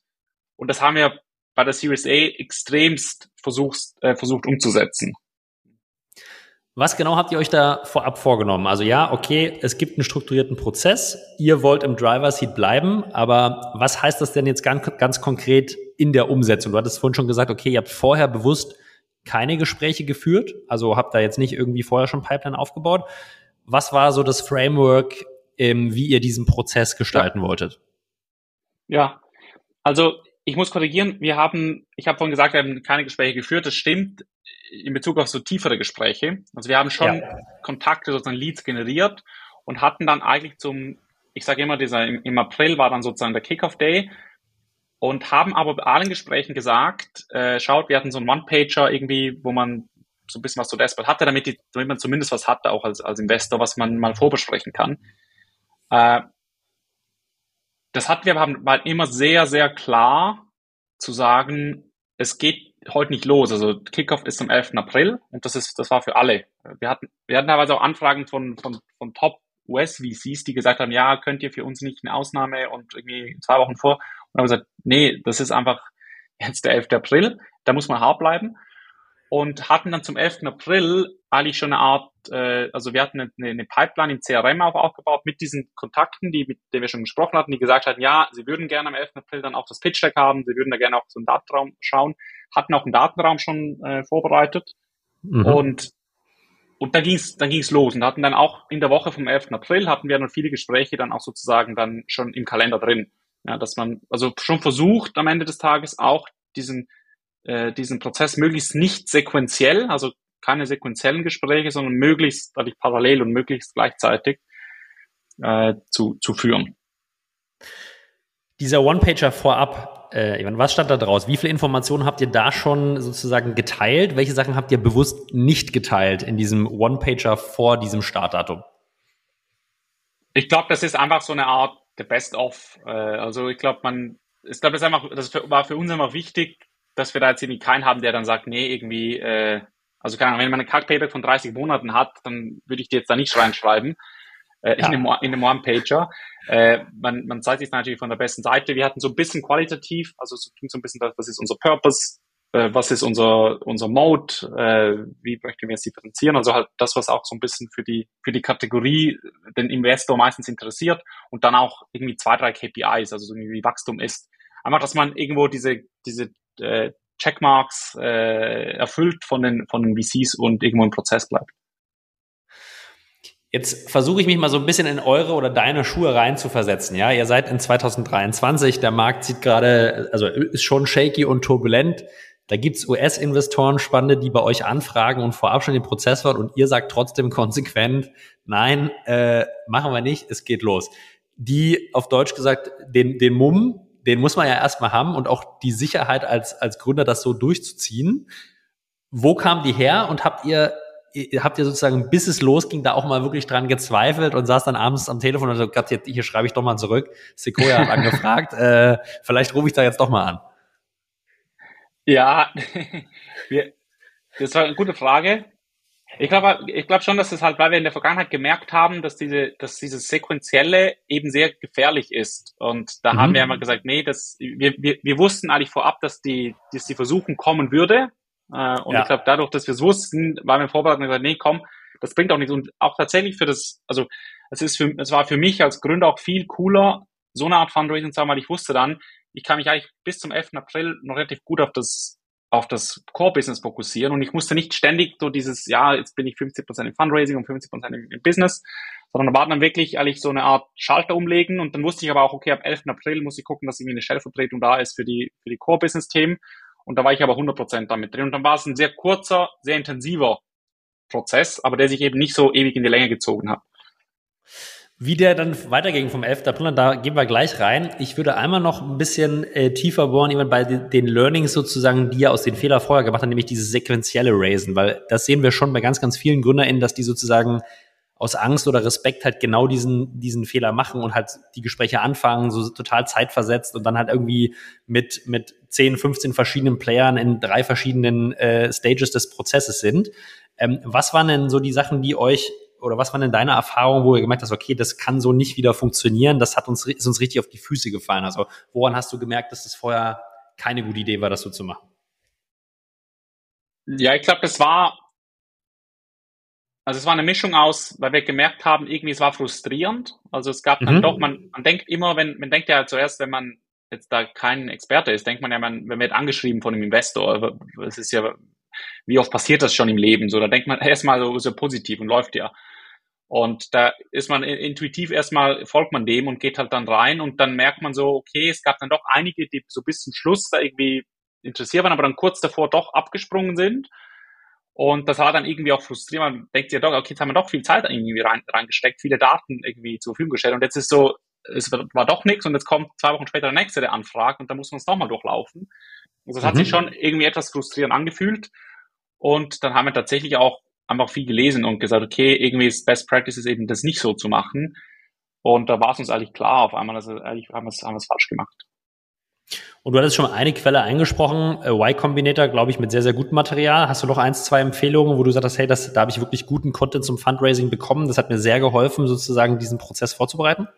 Und das haben wir bei der Series A extremst versucht, äh, versucht umzusetzen. Was genau habt ihr euch da vorab vorgenommen? Also ja, okay, es gibt einen strukturierten Prozess. Ihr wollt im Driver Seat bleiben, aber was heißt das denn jetzt ganz, ganz konkret in der Umsetzung? Du hattest vorhin schon gesagt, okay, ihr habt vorher bewusst keine Gespräche geführt, also habt da jetzt nicht irgendwie vorher schon Pipeline aufgebaut. Was war so das Framework, ähm, wie ihr diesen Prozess gestalten ja. wolltet? Ja, also ich muss korrigieren, wir haben, ich habe vorhin gesagt, wir haben keine Gespräche geführt, das stimmt in Bezug auf so tiefere Gespräche. Also wir haben schon ja. Kontakte, sozusagen Leads generiert und hatten dann eigentlich zum, ich sage immer, dieser im, im, April war dann sozusagen der Kickoff Day und haben aber bei allen Gesprächen gesagt, äh, schaut, wir hatten so einen One-Pager irgendwie, wo man so ein bisschen was zu Dashboard hatte, damit, die, damit man zumindest was hatte, auch als, als Investor, was man mal vorbesprechen kann. Äh, das hatten wir war immer sehr, sehr klar zu sagen, es geht heute nicht los. Also Kickoff ist am 11. April und das ist, das war für alle. Wir hatten, wir hatten teilweise auch Anfragen von, von, von Top US-VCs, die gesagt haben, ja, könnt ihr für uns nicht eine Ausnahme und irgendwie zwei Wochen vor. Und haben gesagt, nee, das ist einfach jetzt der 11. April, da muss man hart bleiben. Und hatten dann zum 11. April eigentlich schon eine Art, äh, also wir hatten eine, eine Pipeline im CRM auch aufgebaut mit diesen Kontakten, die, mit denen wir schon gesprochen hatten, die gesagt hatten, ja, sie würden gerne am 11. April dann auch das Pitch Deck haben, sie würden da gerne auch so einen Datenraum schauen hatten auch einen Datenraum schon äh, vorbereitet mhm. und und da ging's dann ging's los und hatten dann auch in der Woche vom 11. April hatten wir dann viele Gespräche dann auch sozusagen dann schon im Kalender drin, ja, dass man also schon versucht am Ende des Tages auch diesen äh, diesen Prozess möglichst nicht sequenziell, also keine sequenziellen Gespräche, sondern möglichst dadurch parallel und möglichst gleichzeitig äh, zu, zu führen. Dieser One-Pager vorab, äh, was stand da draus? Wie viele Informationen habt ihr da schon sozusagen geteilt? Welche Sachen habt ihr bewusst nicht geteilt in diesem One-Pager vor diesem Startdatum? Ich glaube, das ist einfach so eine Art the best of. Äh, also ich glaube, man, ich glaube, das, einfach, das war für uns immer wichtig, dass wir da jetzt irgendwie keinen haben, der dann sagt, nee, irgendwie, äh, also keine Ahnung, wenn man eine Kack-Payback von 30 Monaten hat, dann würde ich die jetzt da nicht reinschreiben äh, ja. in, einem, in einem One-Pager. Äh, man, man zeigt sich natürlich von der besten Seite. Wir hatten so ein bisschen qualitativ, also es ging so ein bisschen, was ist unser Purpose, äh, was ist unser, unser Mode, äh, wie möchten wir es differenzieren, also halt das, was auch so ein bisschen für die, für die Kategorie den Investor meistens interessiert und dann auch irgendwie zwei, drei KPIs, also so wie Wachstum ist. Einfach, dass man irgendwo diese, diese äh, Checkmarks äh, erfüllt von den, von den VCs und irgendwo im Prozess bleibt. Jetzt versuche ich mich mal so ein bisschen in eure oder deine Schuhe rein zu versetzen. Ja, ihr seid in 2023, der Markt sieht gerade, also ist schon shaky und turbulent. Da gibt's US-Investoren spannende, die bei euch anfragen und vorab schon den Prozess waren und ihr sagt trotzdem konsequent, nein, äh, machen wir nicht, es geht los. Die auf Deutsch gesagt, den, den Mumm, den muss man ja erstmal haben und auch die Sicherheit als, als Gründer, das so durchzuziehen. Wo kam die her und habt ihr, habt ihr sozusagen, bis es losging, da auch mal wirklich dran gezweifelt und saß dann abends am Telefon und so, Gott, jetzt, hier schreibe ich doch mal zurück. Sequoia hat angefragt, äh, vielleicht rufe ich da jetzt doch mal an. Ja, wir, das war eine gute Frage. Ich glaube, ich glaube schon, dass es halt, weil wir in der Vergangenheit gemerkt haben, dass diese, dass dieses Sequenzielle eben sehr gefährlich ist. Und da mhm. haben wir immer gesagt, nee, das, wir, wir, wir wussten eigentlich vorab, dass die, dass die Versuchung kommen würde. Äh, und ja. ich glaube, dadurch, dass wir es wussten, waren wir vorbereitet und gesagt, nee, komm, das bringt auch nichts. Und auch tatsächlich für das, also es ist für, es war für mich als Gründer auch viel cooler, so eine Art Fundraising zu haben, weil ich wusste dann, ich kann mich eigentlich bis zum 11. April noch relativ gut auf das auf das Core-Business fokussieren und ich musste nicht ständig so dieses, ja, jetzt bin ich 50% im Fundraising und 50% im, Business, sondern da war dann wirklich eigentlich so eine Art Schalter umlegen und dann wusste ich aber auch, okay, ab 11. April muss ich gucken, dass irgendwie eine Stellvertretung da ist für die, für die Core-Business-Themen und da war ich aber 100% damit drin und dann war es ein sehr kurzer, sehr intensiver Prozess, aber der sich eben nicht so ewig in die Länge gezogen hat. Wie der dann weiterging vom 11. April, da gehen wir gleich rein. Ich würde einmal noch ein bisschen äh, tiefer bohren, eben bei den, Learnings sozusagen, die ihr aus den Fehler vorher gemacht habt, nämlich dieses sequentielle Raisen, weil das sehen wir schon bei ganz, ganz vielen GründerInnen, dass die sozusagen aus Angst oder Respekt halt genau diesen, diesen Fehler machen und halt die Gespräche anfangen, so total zeitversetzt und dann halt irgendwie mit, mit 10, 15 verschiedenen Playern in drei verschiedenen äh, Stages des Prozesses sind. Ähm, was waren denn so die Sachen, die euch oder was waren denn deine Erfahrungen, wo ihr gemerkt hast, okay, das kann so nicht wieder funktionieren, das hat uns, ist uns richtig auf die Füße gefallen? Also woran hast du gemerkt, dass das vorher keine gute Idee war, das so zu machen? Ja, ich glaube, das war, also es war eine Mischung aus, weil wir gemerkt haben, irgendwie es war frustrierend. Also es gab dann mhm. doch, man, man denkt immer, wenn, man denkt ja zuerst, wenn man jetzt da kein Experte ist, denkt man ja, man, man wird angeschrieben von einem Investor. Es ist ja, wie oft passiert das schon im Leben? So, da denkt man erstmal so, ja positiv und läuft ja. Und da ist man intuitiv erstmal, folgt man dem und geht halt dann rein und dann merkt man so, okay, es gab dann doch einige, die so bis zum Schluss da irgendwie interessiert waren, aber dann kurz davor doch abgesprungen sind. Und das war dann irgendwie auch frustrierend. Man denkt sich ja doch, okay, jetzt haben wir doch viel Zeit irgendwie rein, reingesteckt, viele Daten irgendwie zur Verfügung gestellt. Und jetzt ist so, es war doch nichts und jetzt kommt zwei Wochen später der nächste, der anfragt und dann muss man es nochmal durchlaufen. Also das mhm. hat sich schon irgendwie etwas frustrierend angefühlt. Und dann haben wir tatsächlich auch einfach viel gelesen und gesagt, okay, irgendwie ist Best Practice ist eben das nicht so zu machen. Und da war es uns eigentlich klar auf einmal, also eigentlich haben wir es haben falsch gemacht. Und du hattest schon eine Quelle eingesprochen, äh, Y Combinator, glaube ich, mit sehr, sehr gutem Material. Hast du noch eins, zwei Empfehlungen, wo du sagst, hey, das, da habe ich wirklich guten Content zum Fundraising bekommen. Das hat mir sehr geholfen, sozusagen diesen Prozess vorzubereiten?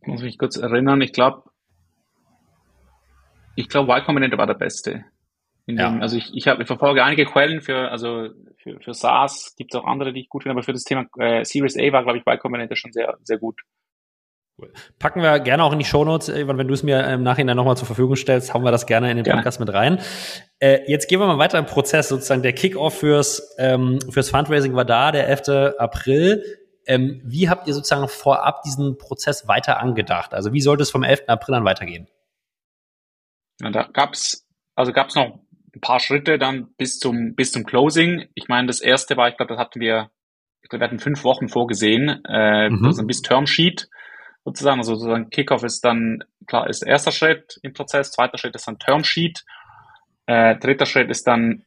Ich muss mich kurz erinnern. Ich glaube, ich glaube, Y Combinator war der beste. Ja. Dem, also ich, ich, hab, ich verfolge einige Quellen für, also für, für SaaS, gibt es auch andere, die ich gut finde, aber für das Thema äh, Series A war, glaube ich, Y Combinator schon sehr, sehr gut. Cool. Packen wir gerne auch in die Shownotes, wenn du es mir im Nachhinein nochmal zur Verfügung stellst, hauen wir das gerne in den gerne. Podcast mit rein. Äh, jetzt gehen wir mal weiter im Prozess, sozusagen der Kickoff fürs, ähm, fürs Fundraising war da, der 11. April. Ähm, wie habt ihr sozusagen vorab diesen Prozess weiter angedacht? Also wie sollte es vom 11. April an weitergehen? Ja, da gab's also gab's noch ein paar Schritte dann bis zum, bis zum Closing. Ich meine, das erste war, ich glaube, das hatten wir, ich glaube, wir hatten fünf Wochen vorgesehen, äh, mhm. also bis Termsheet sozusagen. Also sozusagen Kickoff ist dann, klar, ist der erste Schritt im Prozess, zweiter Schritt ist dann Termsheet, äh, dritter Schritt ist dann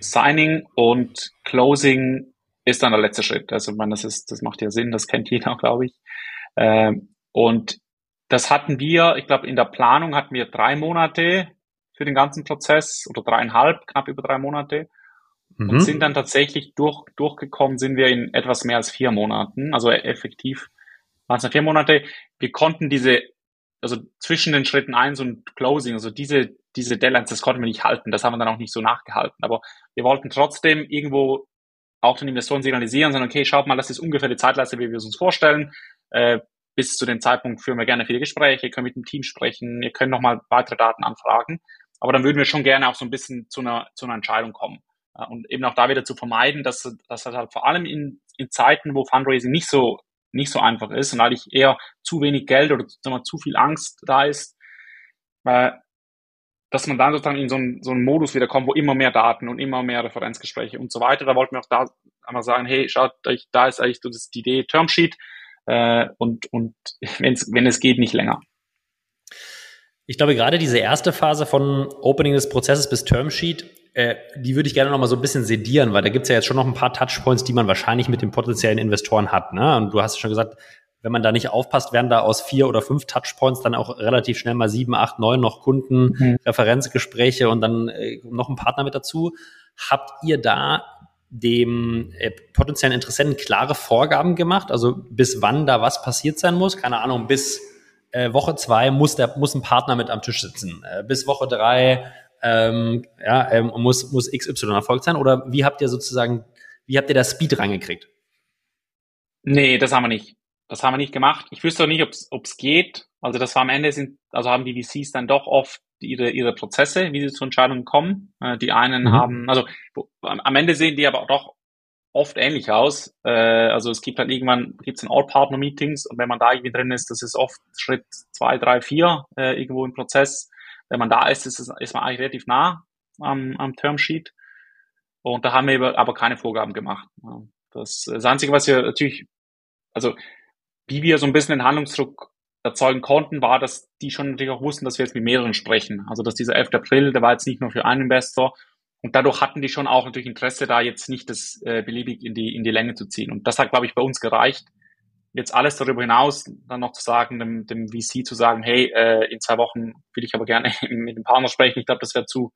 Signing und Closing ist dann der letzte Schritt. Also, ich meine, das ist, das macht ja Sinn, das kennt jeder, glaube ich. Äh, und das hatten wir, ich glaube, in der Planung hatten wir drei Monate für den ganzen Prozess oder dreieinhalb, knapp über drei Monate. Mhm. Und sind dann tatsächlich durch, durchgekommen, sind wir in etwas mehr als vier Monaten. Also effektiv waren es vier Monate. Wir konnten diese, also zwischen den Schritten eins und Closing, also diese, diese Deadlines, das konnten wir nicht halten. Das haben wir dann auch nicht so nachgehalten. Aber wir wollten trotzdem irgendwo auch den Investoren signalisieren, sondern okay, schaut mal, das ist ungefähr die Zeitleiste, wie wir es uns vorstellen. Äh, bis zu dem Zeitpunkt führen wir gerne viele Gespräche, ihr könnt mit dem Team sprechen, ihr könnt nochmal weitere Daten anfragen. Aber dann würden wir schon gerne auch so ein bisschen zu einer, zu einer Entscheidung kommen. Und eben auch da wieder zu vermeiden, dass, dass halt vor allem in, in Zeiten, wo Fundraising nicht so, nicht so einfach ist und eigentlich eher zu wenig Geld oder sagen wir, zu viel Angst da ist, äh, dass man dann sozusagen in so einen, so einen Modus wieder kommt, wo immer mehr Daten und immer mehr Referenzgespräche und so weiter. Da wollten wir auch da einmal sagen, hey, schaut euch, da ist eigentlich so das, die Idee Termsheet äh, und, und wenn's, wenn es geht, nicht länger. Ich glaube, gerade diese erste Phase von Opening des Prozesses bis Termsheet, äh, die würde ich gerne noch mal so ein bisschen sedieren, weil da gibt es ja jetzt schon noch ein paar Touchpoints, die man wahrscheinlich mit den potenziellen Investoren hat. Ne? Und du hast schon gesagt, wenn man da nicht aufpasst, werden da aus vier oder fünf Touchpoints dann auch relativ schnell mal sieben, acht, neun noch Kunden, mhm. Referenzgespräche und dann äh, noch ein Partner mit dazu. Habt ihr da dem äh, potenziellen Interessenten klare Vorgaben gemacht? Also bis wann da was passiert sein muss? Keine Ahnung, bis äh, Woche zwei muss der muss ein Partner mit am Tisch sitzen. Äh, bis Woche drei ähm, ja, ähm, muss muss XY erfolgt sein. Oder wie habt ihr sozusagen, wie habt ihr da Speed reingekriegt? Nee, das haben wir nicht. Das haben wir nicht gemacht. Ich wüsste auch nicht, ob es geht. Also das war am Ende sind, also haben die VCs dann doch oft ihre, ihre Prozesse, wie sie zu Entscheidungen kommen. Äh, die einen mhm. haben, also am Ende sehen die aber doch oft ähnlich aus. Äh, also es gibt halt irgendwann, gibt's ein All-Partner-Meetings und wenn man da irgendwie drin ist, das ist oft Schritt zwei, drei, vier äh, irgendwo im Prozess. Wenn man da ist, ist, ist man eigentlich relativ nah am, am Termsheet. Und da haben wir aber keine Vorgaben gemacht. Das, das Einzige, was wir natürlich, also wie wir so ein bisschen den Handlungsdruck erzeugen konnten, war, dass die schon natürlich auch wussten, dass wir jetzt mit mehreren sprechen. Also dass dieser 11. April, der war jetzt nicht nur für einen Investor. Und dadurch hatten die schon auch natürlich Interesse, da jetzt nicht das äh, beliebig in die, in die Länge zu ziehen. Und das hat, glaube ich, bei uns gereicht. Jetzt alles darüber hinaus dann noch zu sagen, dem, dem VC zu sagen, hey, äh, in zwei Wochen will ich aber gerne mit dem Partner sprechen. Ich glaube, das wäre zu,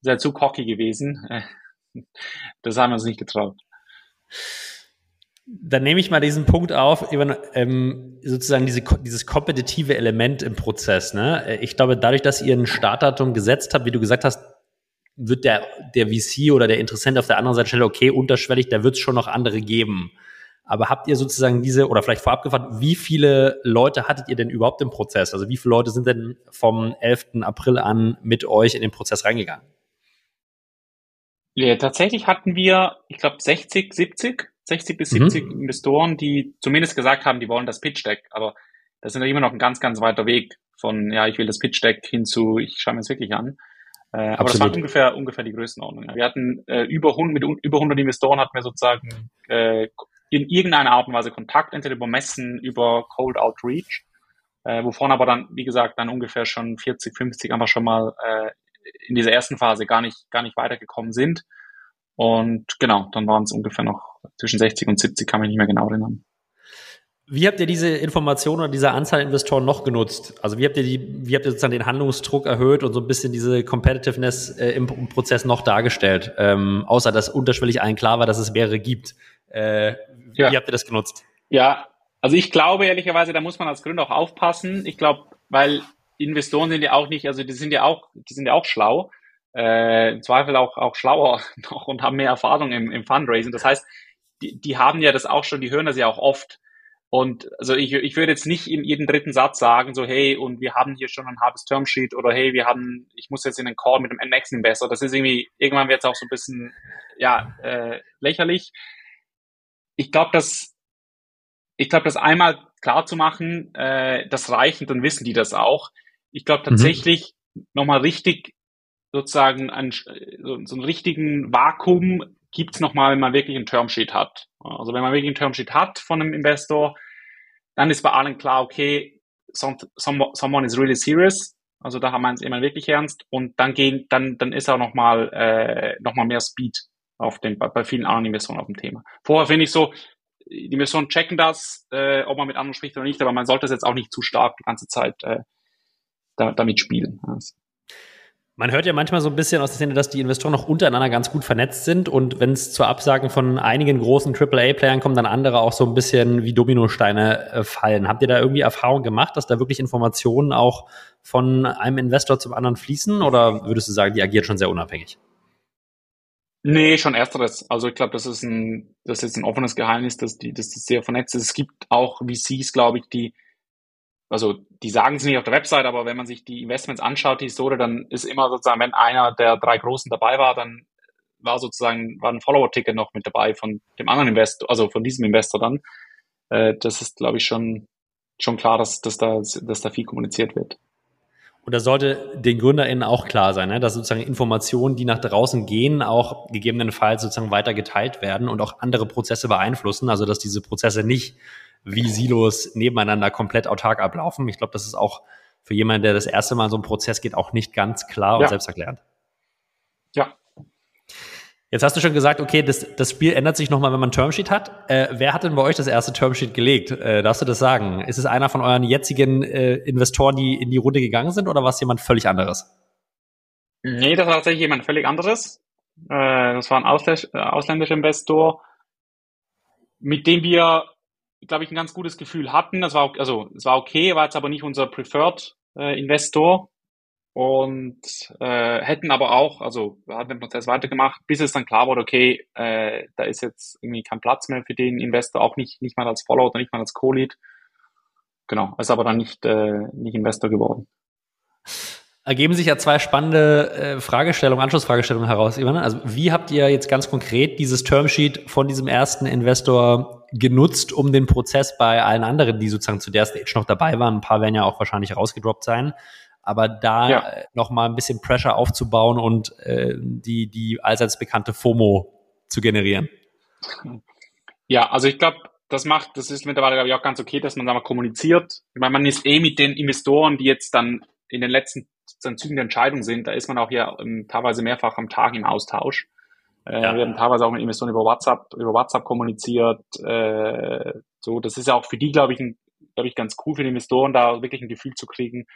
das wäre zu cocky gewesen. Das haben wir uns nicht getraut. Dann nehme ich mal diesen Punkt auf, eben, ähm, sozusagen diese, dieses kompetitive Element im Prozess. Ne? Ich glaube, dadurch, dass ihr ein Startdatum gesetzt habt, wie du gesagt hast, wird der, der VC oder der Interessent auf der anderen Seite schnell, okay, unterschwellig, da wird es schon noch andere geben. Aber habt ihr sozusagen diese, oder vielleicht vorab gefragt, wie viele Leute hattet ihr denn überhaupt im Prozess? Also wie viele Leute sind denn vom 11. April an mit euch in den Prozess reingegangen? Ja, tatsächlich hatten wir, ich glaube, 60, 70 60 bis 70 mhm. Investoren, die zumindest gesagt haben, die wollen das Pitch Deck. Aber das ist ja immer noch ein ganz, ganz weiter Weg von, ja, ich will das Pitch Deck hin zu, ich schaue mir es wirklich an. Äh, aber das war ungefähr, ungefähr die Größenordnung. Wir hatten äh, über 100, mit über 100 Investoren hatten wir sozusagen äh, in irgendeiner Art und Weise Kontakt, entweder über Messen, über Cold Outreach, äh, wovon aber dann, wie gesagt, dann ungefähr schon 40, 50 einfach schon mal äh, in dieser ersten Phase gar nicht, gar nicht weitergekommen sind. Und genau, dann waren es ungefähr noch zwischen 60 und 70, kann mich nicht mehr genau erinnern. Wie habt ihr diese Information oder diese Anzahl Investoren noch genutzt? Also wie habt ihr die, wie habt ihr sozusagen den Handlungsdruck erhöht und so ein bisschen diese Competitiveness äh, im, im, Prozess noch dargestellt? Ähm, außer dass unterschwellig allen klar war, dass es mehrere gibt. Äh, ja. Wie habt ihr das genutzt? Ja, also ich glaube ehrlicherweise, da muss man als Gründer auch aufpassen. Ich glaube, weil Investoren sind ja auch nicht, also die sind ja auch, die sind ja auch schlau äh, im Zweifel auch, auch schlauer noch und haben mehr Erfahrung im, im Fundraising. Das heißt, die, die haben ja das auch schon, die hören das ja auch oft. Und also ich, ich würde jetzt nicht in jedem dritten Satz sagen, so hey, und wir haben hier schon ein halbes Termsheet oder hey, wir haben, ich muss jetzt in den Call mit dem nächsten Investor. Das ist irgendwie, irgendwann wird es auch so ein bisschen ja, äh, lächerlich. Ich glaube, dass ich glaube, das einmal klar zu machen, äh, das reicht und dann wissen die das auch. Ich glaube mhm. tatsächlich mhm. nochmal richtig sozusagen ein, so, so einen richtigen Vakuum gibt's nochmal, wenn man wirklich einen Termsheet hat. Also wenn man wirklich einen Termsheet hat von einem Investor, dann ist bei allen klar, okay, some, someone is really serious. Also da wir es immer wirklich ernst und dann gehen, dann, dann ist auch nochmal äh, noch mehr Speed auf den, bei, bei vielen anderen Investoren auf dem Thema. Vorher finde ich so, die Investoren checken das, äh, ob man mit anderen spricht oder nicht, aber man sollte es jetzt auch nicht zu stark die ganze Zeit äh, da, damit spielen. Also. Man hört ja manchmal so ein bisschen aus der Szene, dass die Investoren noch untereinander ganz gut vernetzt sind und wenn es zur Absagen von einigen großen AAA-Playern kommt, dann andere auch so ein bisschen wie Dominosteine äh, fallen. Habt ihr da irgendwie Erfahrung gemacht, dass da wirklich Informationen auch von einem Investor zum anderen fließen oder würdest du sagen, die agiert schon sehr unabhängig? Nee, schon ersteres. Also ich glaube, das ist ein, das ist ein offenes Geheimnis, dass die, dass das sehr vernetzt ist. Es gibt auch VCs, glaube ich, die also die sagen es nicht auf der Website, aber wenn man sich die Investments anschaut, die Historie, dann ist immer sozusagen, wenn einer der drei Großen dabei war, dann war sozusagen, war ein Follower-Ticket noch mit dabei von dem anderen Investor, also von diesem Investor dann. Äh, das ist, glaube ich, schon, schon klar, dass, dass, da, dass da viel kommuniziert wird. Und da sollte den GründerInnen auch klar sein, ne? dass sozusagen Informationen, die nach draußen gehen, auch gegebenenfalls sozusagen weiter geteilt werden und auch andere Prozesse beeinflussen. Also dass diese Prozesse nicht wie Silos nebeneinander komplett autark ablaufen. Ich glaube, das ist auch für jemanden, der das erste Mal so einen Prozess geht, auch nicht ganz klar und ja. selbsterklärend. Ja, Jetzt hast du schon gesagt, okay, das, das Spiel ändert sich nochmal, wenn man ein Termsheet hat. Äh, wer hat denn bei euch das erste Termsheet gelegt? Äh, darfst du das sagen? Ist es einer von euren jetzigen äh, Investoren, die in die Runde gegangen sind oder war es jemand völlig anderes? Nee, das war tatsächlich jemand völlig anderes. Äh, das war ein äh, ausländischer Investor, mit dem wir, glaube ich, ein ganz gutes Gefühl hatten. Das war, also, es war okay, war jetzt aber nicht unser Preferred äh, Investor und äh, hätten aber auch, also wir hatten den Prozess weitergemacht, bis es dann klar wurde, okay, äh, da ist jetzt irgendwie kein Platz mehr für den Investor, auch nicht, nicht mal als Follower oder nicht mal als Co-Lead. Genau, ist aber dann nicht, äh, nicht Investor geworden. Ergeben sich ja zwei spannende äh, Fragestellungen, Anschlussfragestellungen heraus. Also wie habt ihr jetzt ganz konkret dieses Termsheet von diesem ersten Investor genutzt, um den Prozess bei allen anderen, die sozusagen zu der Stage noch dabei waren, ein paar werden ja auch wahrscheinlich rausgedroppt sein, aber da ja. Äh, noch mal ein bisschen Pressure aufzubauen und äh, die, die allseits bekannte FOMO zu generieren. Ja, also ich glaube, das macht, das ist mittlerweile, glaube ich, auch ganz okay, dass man da mal kommuniziert. Ich meine, man ist eh mit den Investoren, die jetzt dann in den letzten Zügen der Entscheidung sind, da ist man auch hier ähm, teilweise mehrfach am Tag im Austausch. Äh, ja. Wir haben teilweise auch mit Investoren über WhatsApp, über WhatsApp kommuniziert. Äh, so, das ist ja auch für die, glaube ich, ein, glaube ich, ganz cool für die Investoren, da wirklich ein Gefühl zu kriegen,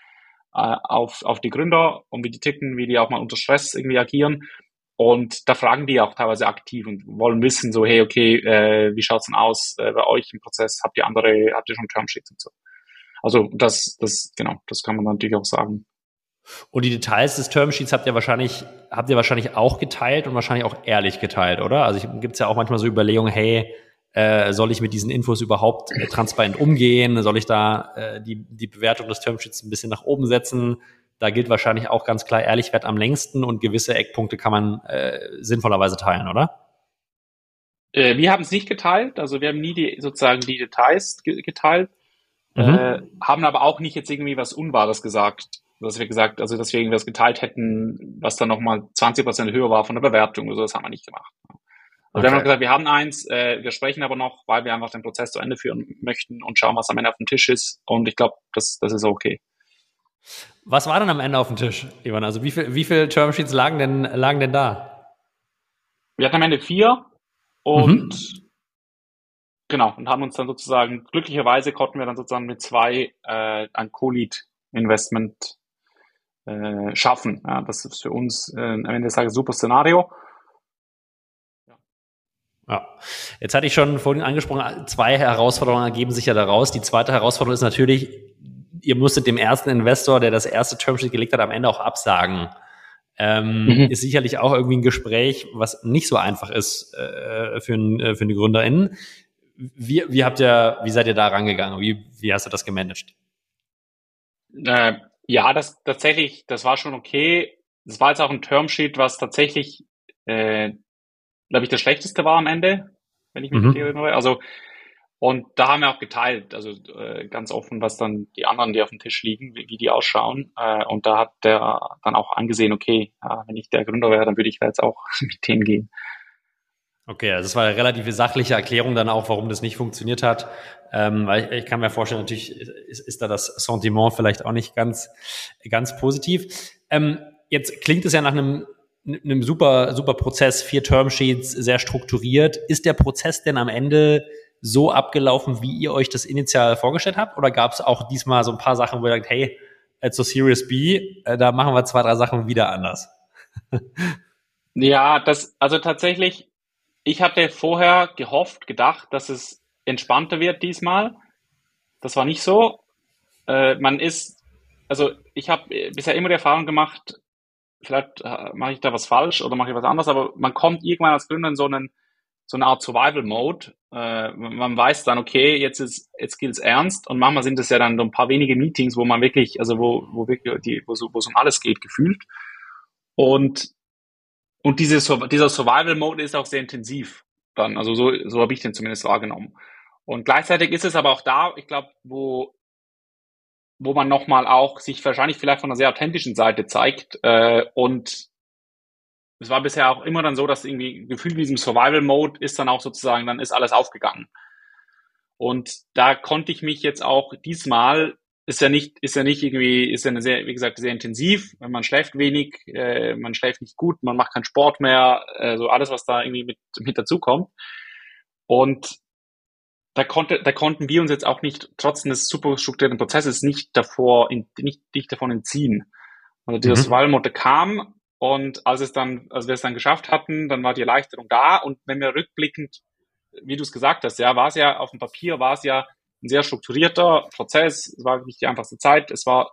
äh, auf, auf die Gründer und wie die ticken, wie die auch mal unter Stress irgendwie agieren. Und da fragen die auch teilweise aktiv und wollen wissen, so, hey, okay, äh, wie schaut's denn aus äh, bei euch im Prozess? Habt ihr andere, habt ihr schon Termsheets und so? Also das, das, genau, das kann man natürlich auch sagen. Und die Details des Termsheets habt ihr wahrscheinlich, habt ihr wahrscheinlich auch geteilt und wahrscheinlich auch ehrlich geteilt, oder? Also gibt es ja auch manchmal so Überlegungen, hey, äh, soll ich mit diesen Infos überhaupt äh, transparent umgehen? Soll ich da äh, die, die Bewertung des Termsheets ein bisschen nach oben setzen? Da gilt wahrscheinlich auch ganz klar, Ehrlichkeit am längsten und gewisse Eckpunkte kann man äh, sinnvollerweise teilen, oder? Äh, wir haben es nicht geteilt, also wir haben nie die, sozusagen die Details geteilt, mhm. äh, haben aber auch nicht jetzt irgendwie was Unwahres gesagt, dass wir gesagt, also dass wir irgendwas geteilt hätten, was dann nochmal 20 Prozent höher war von der Bewertung oder so, das haben wir nicht gemacht. Also okay. wir haben gesagt, wir haben eins, äh, wir sprechen aber noch, weil wir einfach den Prozess zu Ende führen möchten und schauen, was am Ende auf dem Tisch ist. Und ich glaube, das, das ist okay. Was war denn am Ende auf dem Tisch, Ivan? Also wie viel, wie viele Termsheets lagen denn, lagen denn da? Wir hatten am Ende vier und mhm. genau, und haben uns dann sozusagen, glücklicherweise konnten wir dann sozusagen mit zwei äh, ein Co-Lead-Investment äh, schaffen. Ja, das ist für uns äh, am Ende des Tages ein super Szenario. Ja, jetzt hatte ich schon vorhin angesprochen, zwei Herausforderungen ergeben sich ja daraus. Die zweite Herausforderung ist natürlich, ihr musstet dem ersten Investor, der das erste Termsheet gelegt hat, am Ende auch absagen. Ähm, mhm. Ist sicherlich auch irgendwie ein Gespräch, was nicht so einfach ist äh, für, äh, für eine Gründerin. Wie, wie habt ihr, wie seid ihr da rangegangen? Wie, wie hast du das gemanagt? Äh, ja, das tatsächlich, das war schon okay. Das war jetzt auch ein Termsheet, was tatsächlich äh, glaube ich, der schlechteste war am Ende, wenn ich mich mhm. erinnere. Also, und da haben wir auch geteilt, also äh, ganz offen, was dann die anderen, die auf dem Tisch liegen, wie, wie die ausschauen. Äh, und da hat der dann auch angesehen, okay, ja, wenn ich der Gründer wäre, dann würde ich da jetzt auch mit denen gehen. Okay, also das war eine relativ sachliche Erklärung dann auch, warum das nicht funktioniert hat. Ähm, weil ich, ich kann mir vorstellen, natürlich ist, ist da das Sentiment vielleicht auch nicht ganz, ganz positiv. Ähm, jetzt klingt es ja nach einem einem super, super Prozess, vier Termsheets, sehr strukturiert. Ist der Prozess denn am Ende so abgelaufen, wie ihr euch das initial vorgestellt habt? Oder gab es auch diesmal so ein paar Sachen, wo ihr sagt, hey, zur Series B, äh, da machen wir zwei, drei Sachen wieder anders? ja, das, also tatsächlich, ich hatte vorher gehofft, gedacht, dass es entspannter wird diesmal. Das war nicht so. Äh, man ist, also ich habe bisher immer die Erfahrung gemacht, vielleicht äh, mache ich da was falsch oder mache ich was anderes, aber man kommt irgendwann als Gründer in so einen so eine Art Survival-Mode. Äh, man weiß dann, okay, jetzt jetzt gilt es ernst und manchmal sind es ja dann so ein paar wenige Meetings, wo man wirklich, also wo, wo wirklich die, wo, so, wo es um alles geht, gefühlt. Und und diese, dieser Survival-Mode ist auch sehr intensiv dann. Also so, so habe ich den zumindest wahrgenommen. Und gleichzeitig ist es aber auch da, ich glaube, wo, wo man nochmal auch sich wahrscheinlich vielleicht von einer sehr authentischen Seite zeigt. Äh, und es war bisher auch immer dann so, dass irgendwie gefühlt in diesem Survival-Mode ist dann auch sozusagen, dann ist alles aufgegangen. Und da konnte ich mich jetzt auch diesmal ist ja nicht, ist ja nicht irgendwie, ist ja eine sehr, wie gesagt, sehr intensiv. Man schläft wenig, äh, man schläft nicht gut, man macht keinen Sport mehr, äh, so alles, was da irgendwie mit, mit dazukommt. Und da konnte, da konnten wir uns jetzt auch nicht, trotz des super strukturierten Prozesses, nicht davor, in, nicht, nicht davon entziehen. Also dieser mhm. Survival-Mode kam und als es dann, als wir es dann geschafft hatten, dann war die Erleichterung da und wenn wir rückblickend, wie du es gesagt hast, ja, war es ja auf dem Papier, war es ja ein sehr strukturierter Prozess. Es war nicht die einfachste Zeit. Es war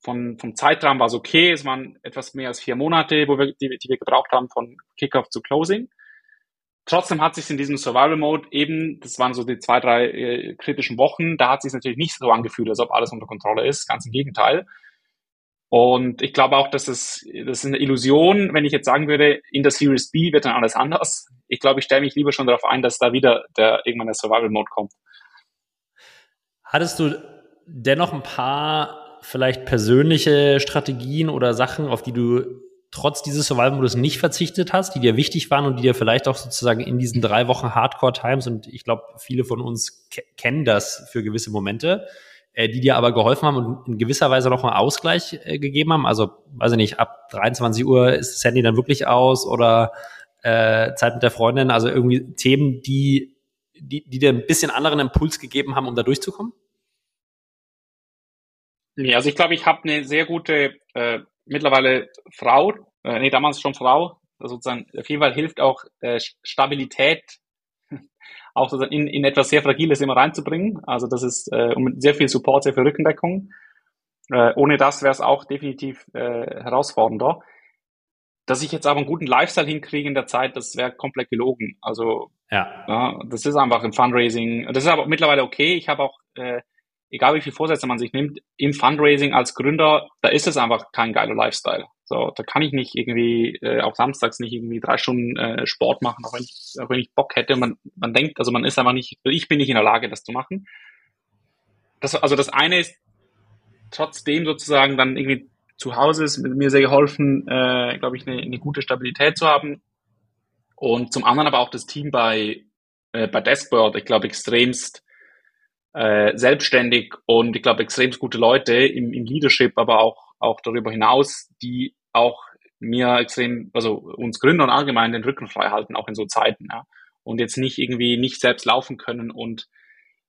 von, vom Zeitrahmen war es okay. Es waren etwas mehr als vier Monate, wo wir, die, die wir gebraucht haben von Kickoff zu Closing. Trotzdem hat sich in diesem Survival Mode eben, das waren so die zwei, drei äh, kritischen Wochen, da hat sich natürlich nicht so angefühlt, als ob alles unter Kontrolle ist. Ganz im Gegenteil. Und ich glaube auch, dass es, das ist eine Illusion, wenn ich jetzt sagen würde, in der Series B wird dann alles anders. Ich glaube, ich stelle mich lieber schon darauf ein, dass da wieder der irgendwann der Survival Mode kommt. Hattest du dennoch ein paar vielleicht persönliche Strategien oder Sachen, auf die du trotz dieses Survival-Modus nicht verzichtet hast, die dir wichtig waren und die dir vielleicht auch sozusagen in diesen drei Wochen Hardcore-Times, und ich glaube, viele von uns kennen das für gewisse Momente, äh, die dir aber geholfen haben und in gewisser Weise noch einen Ausgleich äh, gegeben haben? Also, weiß ich nicht, ab 23 Uhr ist das Handy dann wirklich aus oder äh, Zeit mit der Freundin, also irgendwie Themen, die die, die dir ein bisschen anderen Impuls gegeben haben, um da durchzukommen? Nee, also ich glaube, ich habe eine sehr gute, äh, mittlerweile Frau, äh, nee, damals schon Frau, also sozusagen auf jeden Fall hilft auch äh, Stabilität auch sozusagen in, in etwas sehr Fragiles immer reinzubringen. Also das ist äh, um sehr viel Support, sehr viel Rückendeckung. Äh, ohne das wäre es auch definitiv äh, herausfordernder. Dass ich jetzt aber einen guten Lifestyle hinkriege in der Zeit, das wäre komplett gelogen. Also ja. ja. das ist einfach im Fundraising. Das ist aber mittlerweile okay. Ich habe auch, äh, egal wie viel Vorsätze man sich nimmt, im Fundraising als Gründer, da ist es einfach kein geiler Lifestyle. So, da kann ich nicht irgendwie äh, auch samstags nicht irgendwie drei Stunden äh, Sport machen, auch wenn ich, auch wenn ich Bock hätte. Man, man denkt, also man ist einfach nicht, ich bin nicht in der Lage, das zu machen. Das, also das eine ist trotzdem sozusagen dann irgendwie zu Hause ist mir sehr geholfen, äh, glaube ich, eine, eine gute Stabilität zu haben. Und zum anderen aber auch das Team bei, äh, bei Deskboard, ich glaube, extremst äh, selbstständig und ich glaube, extremst gute Leute im, im Leadership, aber auch, auch darüber hinaus, die auch mir extrem, also uns Gründern allgemein den Rücken frei halten, auch in so Zeiten. Ja. Und jetzt nicht irgendwie nicht selbst laufen können und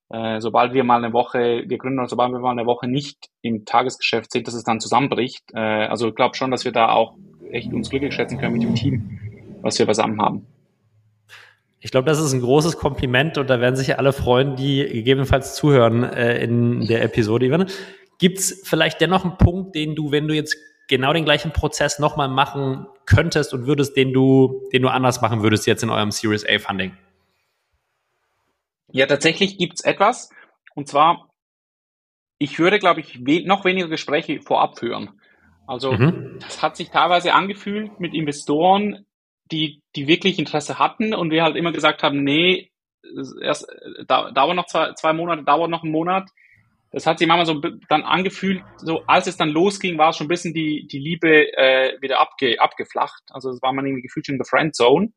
äh, sobald wir mal eine Woche, wir gründen, sobald wir mal eine Woche nicht im Tagesgeschäft sind, dass es dann zusammenbricht. Äh, also ich glaube schon, dass wir da auch echt uns glücklich schätzen können mit dem Team, was wir beisammen haben. Ich glaube, das ist ein großes Kompliment und da werden sich alle freuen, die gegebenenfalls zuhören äh, in der Episode. Gibt es vielleicht dennoch einen Punkt, den du, wenn du jetzt genau den gleichen Prozess nochmal machen könntest und würdest, den du, den du anders machen würdest jetzt in eurem Series A Funding? Ja, tatsächlich gibt's etwas. Und zwar, ich würde, glaube ich, we noch weniger Gespräche vorab führen. Also mhm. das hat sich teilweise angefühlt mit Investoren, die, die wirklich Interesse hatten und wir halt immer gesagt haben, nee, erst da, dauert noch zwei, zwei Monate, dauert noch einen Monat. Das hat sich manchmal so dann angefühlt, so als es dann losging, war schon ein bisschen die, die Liebe äh, wieder abge, abgeflacht. Also es war man irgendwie gefühlt schon in der Friend Zone.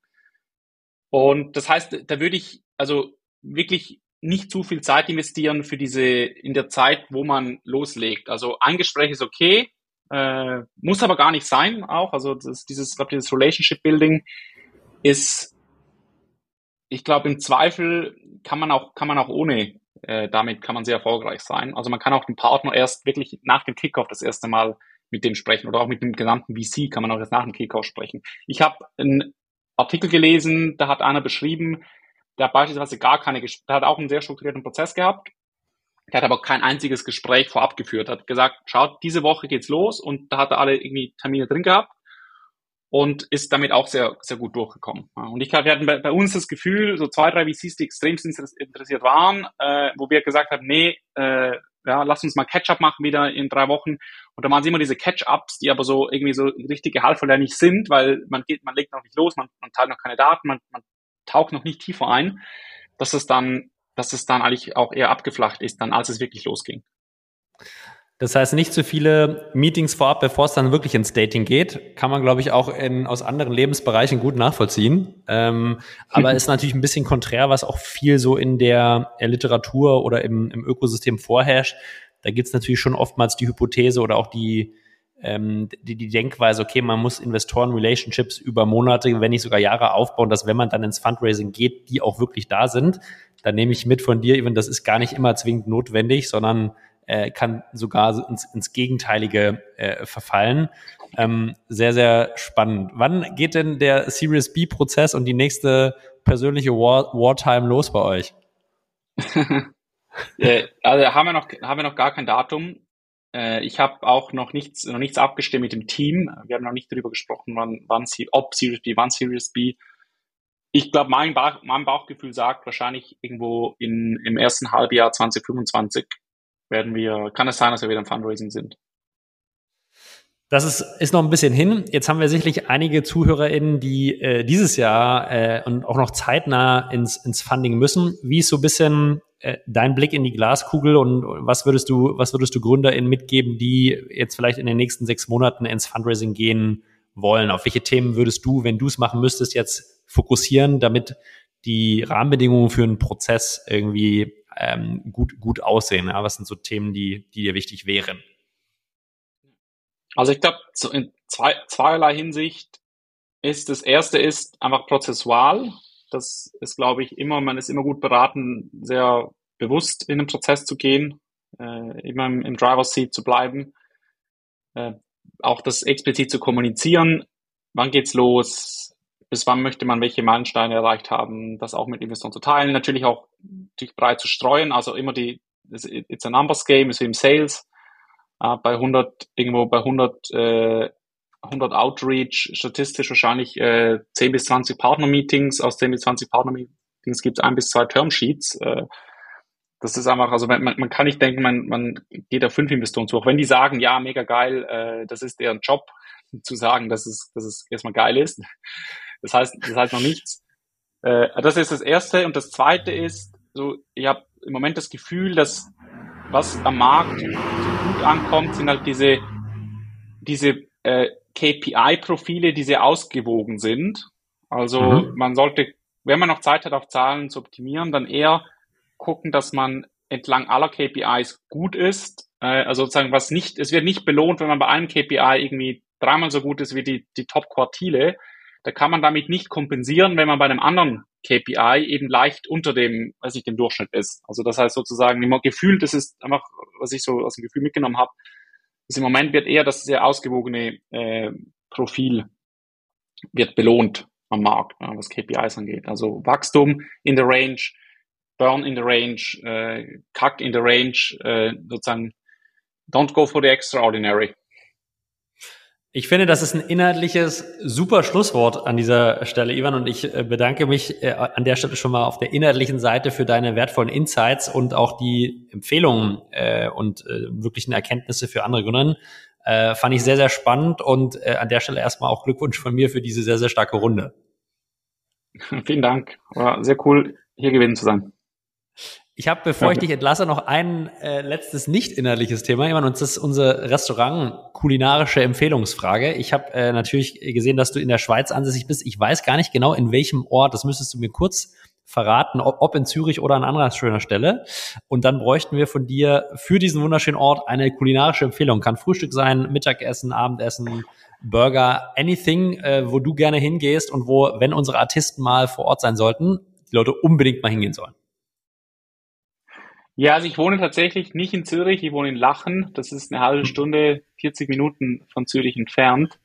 Und das heißt, da würde ich, also wirklich nicht zu viel Zeit investieren für diese, in der Zeit, wo man loslegt. Also ein Gespräch ist okay, äh, muss aber gar nicht sein auch. Also das, dieses, glaube dieses Relationship Building ist, ich glaube, im Zweifel kann man auch, kann man auch ohne, äh, damit kann man sehr erfolgreich sein. Also man kann auch den Partner erst wirklich nach dem Kickoff das erste Mal mit dem sprechen oder auch mit dem gesamten VC kann man auch erst nach dem Kickoff sprechen. Ich habe einen Artikel gelesen, da hat einer beschrieben, der hat beispielsweise gar keine, der hat auch einen sehr strukturierten Prozess gehabt. Der hat aber kein einziges Gespräch vorab geführt. Hat gesagt, schaut, diese Woche geht's los und da hat er alle irgendwie Termine drin gehabt und ist damit auch sehr, sehr gut durchgekommen. Und ich glaube, wir hatten bei, bei, uns das Gefühl, so zwei, drei VCs, die extrem interessiert waren, äh, wo wir gesagt haben, nee, äh, ja, lass uns mal Catch-up machen wieder in drei Wochen. Und da machen sie immer diese Catch-ups, die aber so irgendwie so richtig gehaltvoll ja nicht sind, weil man geht, man legt noch nicht los, man, man teilt noch keine Daten, man, man taucht noch nicht tiefer ein, dass es dann, dass es dann eigentlich auch eher abgeflacht ist, dann als es wirklich losging. Das heißt, nicht zu viele Meetings vorab, bevor es dann wirklich ins Dating geht, kann man, glaube ich, auch in, aus anderen Lebensbereichen gut nachvollziehen. Ähm, aber ist natürlich ein bisschen konträr, was auch viel so in der Literatur oder im, im Ökosystem vorherrscht. Da gibt es natürlich schon oftmals die Hypothese oder auch die, ähm, die, die Denkweise, okay, man muss Investoren-Relationships über Monate, wenn nicht sogar Jahre aufbauen, dass wenn man dann ins Fundraising geht, die auch wirklich da sind. Dann nehme ich mit von dir, even das ist gar nicht immer zwingend notwendig, sondern äh, kann sogar ins, ins Gegenteilige äh, verfallen. Ähm, sehr, sehr spannend. Wann geht denn der Series B-Prozess und die nächste persönliche War Wartime los bei euch? äh, also haben wir noch haben wir noch gar kein Datum. Äh, ich habe auch noch nichts noch nichts abgestimmt mit dem Team. Wir haben noch nicht darüber gesprochen, wann, wann ob Series B, wann Series B. Ich glaube, mein, Bauch, mein Bauchgefühl sagt wahrscheinlich irgendwo in, im ersten Halbjahr 2025 werden wir, kann es sein, dass wir wieder im Fundraising sind. Das ist, ist noch ein bisschen hin. Jetzt haben wir sicherlich einige ZuhörerInnen, die äh, dieses Jahr äh, und auch noch zeitnah ins, ins Funding müssen. Wie ist so ein bisschen äh, dein Blick in die Glaskugel und was würdest du, was würdest du GründerInnen mitgeben, die jetzt vielleicht in den nächsten sechs Monaten ins Fundraising gehen wollen? Auf welche Themen würdest du, wenn du es machen müsstest, jetzt fokussieren, damit die Rahmenbedingungen für einen Prozess irgendwie ähm, gut, gut aussehen? Ja? Was sind so Themen, die, die dir wichtig wären? Also ich glaube, in zwei, zweierlei Hinsicht ist das erste ist einfach prozessual. Das ist, glaube ich, immer, man ist immer gut beraten, sehr bewusst in den Prozess zu gehen, äh, immer im, im Driver's Seat zu bleiben, äh, auch das explizit zu kommunizieren. Wann geht's los? Bis wann möchte man welche Meilensteine erreicht haben, das auch mit Investoren zu teilen, natürlich auch dich breit zu streuen, also immer die, it's a numbers game, ist wie im Sales, äh, bei 100, irgendwo bei 100, äh, 100 Outreach, statistisch wahrscheinlich äh, 10 bis 20 Partner-Meetings, aus 10 bis 20 Partner-Meetings gibt es ein bis zwei Termsheets, äh, das ist einfach, also man, man kann nicht denken, man, man geht auf fünf Investoren zu. Auch wenn die sagen, ja, mega geil, äh, das ist deren Job, zu sagen, dass es, dass es erstmal geil ist. Das heißt, das heißt noch nichts. Äh, das ist das Erste. Und das Zweite ist, so, ich habe im Moment das Gefühl, dass was am Markt so gut ankommt, sind halt diese, diese äh, KPI-Profile, die sehr ausgewogen sind. Also mhm. man sollte, wenn man noch Zeit hat, auf Zahlen zu optimieren, dann eher gucken, dass man entlang aller KPIs gut ist. Äh, also sozusagen, was nicht, es wird nicht belohnt, wenn man bei einem KPI irgendwie dreimal so gut ist wie die, die Top-Quartile, da kann man damit nicht kompensieren, wenn man bei einem anderen KPI eben leicht unter dem, weiß ich, dem Durchschnitt ist. Also das heißt sozusagen immer gefühlt, das ist einfach, was ich so aus dem Gefühl mitgenommen habe, ist im Moment wird eher das sehr ausgewogene äh, Profil wird belohnt am Markt, ja, was KPIs angeht. Also Wachstum in der Range, Burn in the Range, äh, Cut in the Range, äh, sozusagen don't go for the extraordinary. Ich finde, das ist ein inhaltliches super Schlusswort an dieser Stelle, Ivan, und ich äh, bedanke mich äh, an der Stelle schon mal auf der inhaltlichen Seite für deine wertvollen Insights und auch die Empfehlungen äh, und äh, wirklichen Erkenntnisse für andere Gründer. Äh, fand ich sehr, sehr spannend und äh, an der Stelle erstmal auch Glückwunsch von mir für diese sehr, sehr starke Runde. Vielen Dank. War sehr cool, hier gewesen zu sein. Ich habe, bevor ich dich entlasse, noch ein äh, letztes nicht innerliches Thema. Ivan, und das ist unsere Restaurant-kulinarische Empfehlungsfrage. Ich habe äh, natürlich gesehen, dass du in der Schweiz ansässig bist. Ich weiß gar nicht genau, in welchem Ort. Das müsstest du mir kurz verraten, ob, ob in Zürich oder an anderer schöner Stelle. Und dann bräuchten wir von dir für diesen wunderschönen Ort eine kulinarische Empfehlung. Kann Frühstück sein, Mittagessen, Abendessen, Burger, anything, äh, wo du gerne hingehst und wo, wenn unsere Artisten mal vor Ort sein sollten, die Leute unbedingt mal hingehen sollen. Ja, also ich wohne tatsächlich nicht in Zürich, ich wohne in Lachen. Das ist eine halbe Stunde, 40 Minuten von Zürich entfernt.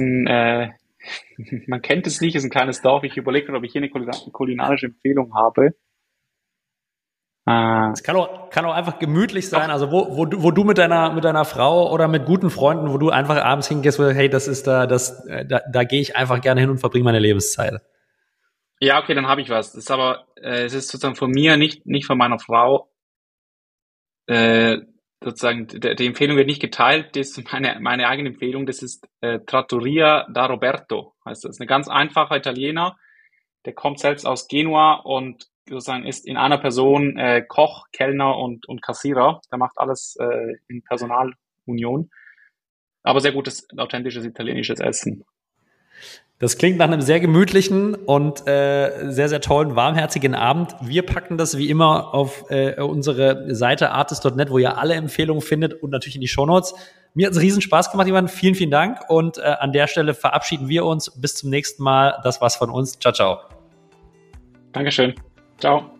Ein, äh, man kennt es nicht, es ist ein kleines Dorf. Ich überlege, ob ich hier eine kulinarische Empfehlung habe. Äh, es kann auch, kann auch einfach gemütlich sein, also wo, wo, wo du mit deiner, mit deiner Frau oder mit guten Freunden, wo du einfach abends hingehst, wo, hey, das ist da, das, äh, da, da gehe ich einfach gerne hin und verbringe meine Lebenszeit. Ja, okay, dann habe ich was. Das ist aber, äh, es ist sozusagen von mir, nicht, nicht von meiner Frau. äh, sozusagen, die Empfehlung wird nicht geteilt, das ist meine, meine eigene Empfehlung, das ist äh, Trattoria da Roberto, heißt das. Eine ganz einfache Italiener, der kommt selbst aus Genua und sozusagen ist in einer Person äh, Koch, Kellner und, und Kassierer. Der macht alles äh, in Personalunion. Aber sehr gutes, authentisches italienisches Essen. Das klingt nach einem sehr gemütlichen und äh, sehr, sehr tollen, warmherzigen Abend. Wir packen das wie immer auf äh, unsere Seite artist.net, wo ihr alle Empfehlungen findet und natürlich in die Shownotes. Mir hat es riesen Spaß gemacht, Ivan. Vielen, vielen Dank. Und äh, an der Stelle verabschieden wir uns. Bis zum nächsten Mal. Das war's von uns. Ciao, ciao. Dankeschön. Ciao.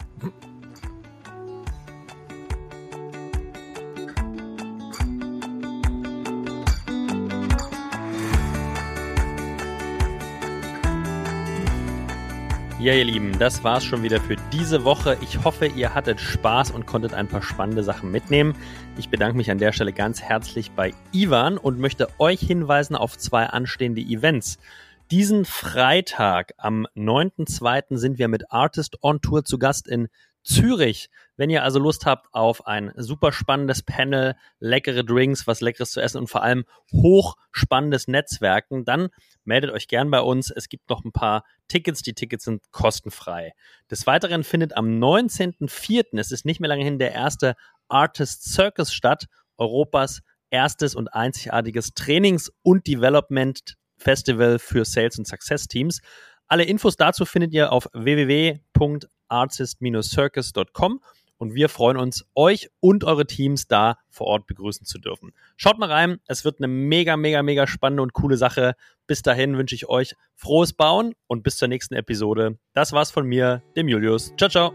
Ja, ihr Lieben, das war's schon wieder für diese Woche. Ich hoffe, ihr hattet Spaß und konntet ein paar spannende Sachen mitnehmen. Ich bedanke mich an der Stelle ganz herzlich bei Ivan und möchte euch hinweisen auf zwei anstehende Events. Diesen Freitag am 9.2. sind wir mit Artist on Tour zu Gast in Zürich. Wenn ihr also Lust habt auf ein super spannendes Panel, leckere Drinks, was leckeres zu essen und vor allem hochspannendes Netzwerken, dann meldet euch gern bei uns. Es gibt noch ein paar Tickets. Die Tickets sind kostenfrei. Des Weiteren findet am 19.04., es ist nicht mehr lange hin, der erste Artist Circus statt, Europas erstes und einzigartiges Trainings- und Development Festival für Sales und Success Teams. Alle Infos dazu findet ihr auf www.artist-circus.com und wir freuen uns, euch und eure Teams da vor Ort begrüßen zu dürfen. Schaut mal rein, es wird eine mega, mega, mega spannende und coole Sache. Bis dahin wünsche ich euch frohes Bauen und bis zur nächsten Episode. Das war's von mir, dem Julius. Ciao, ciao.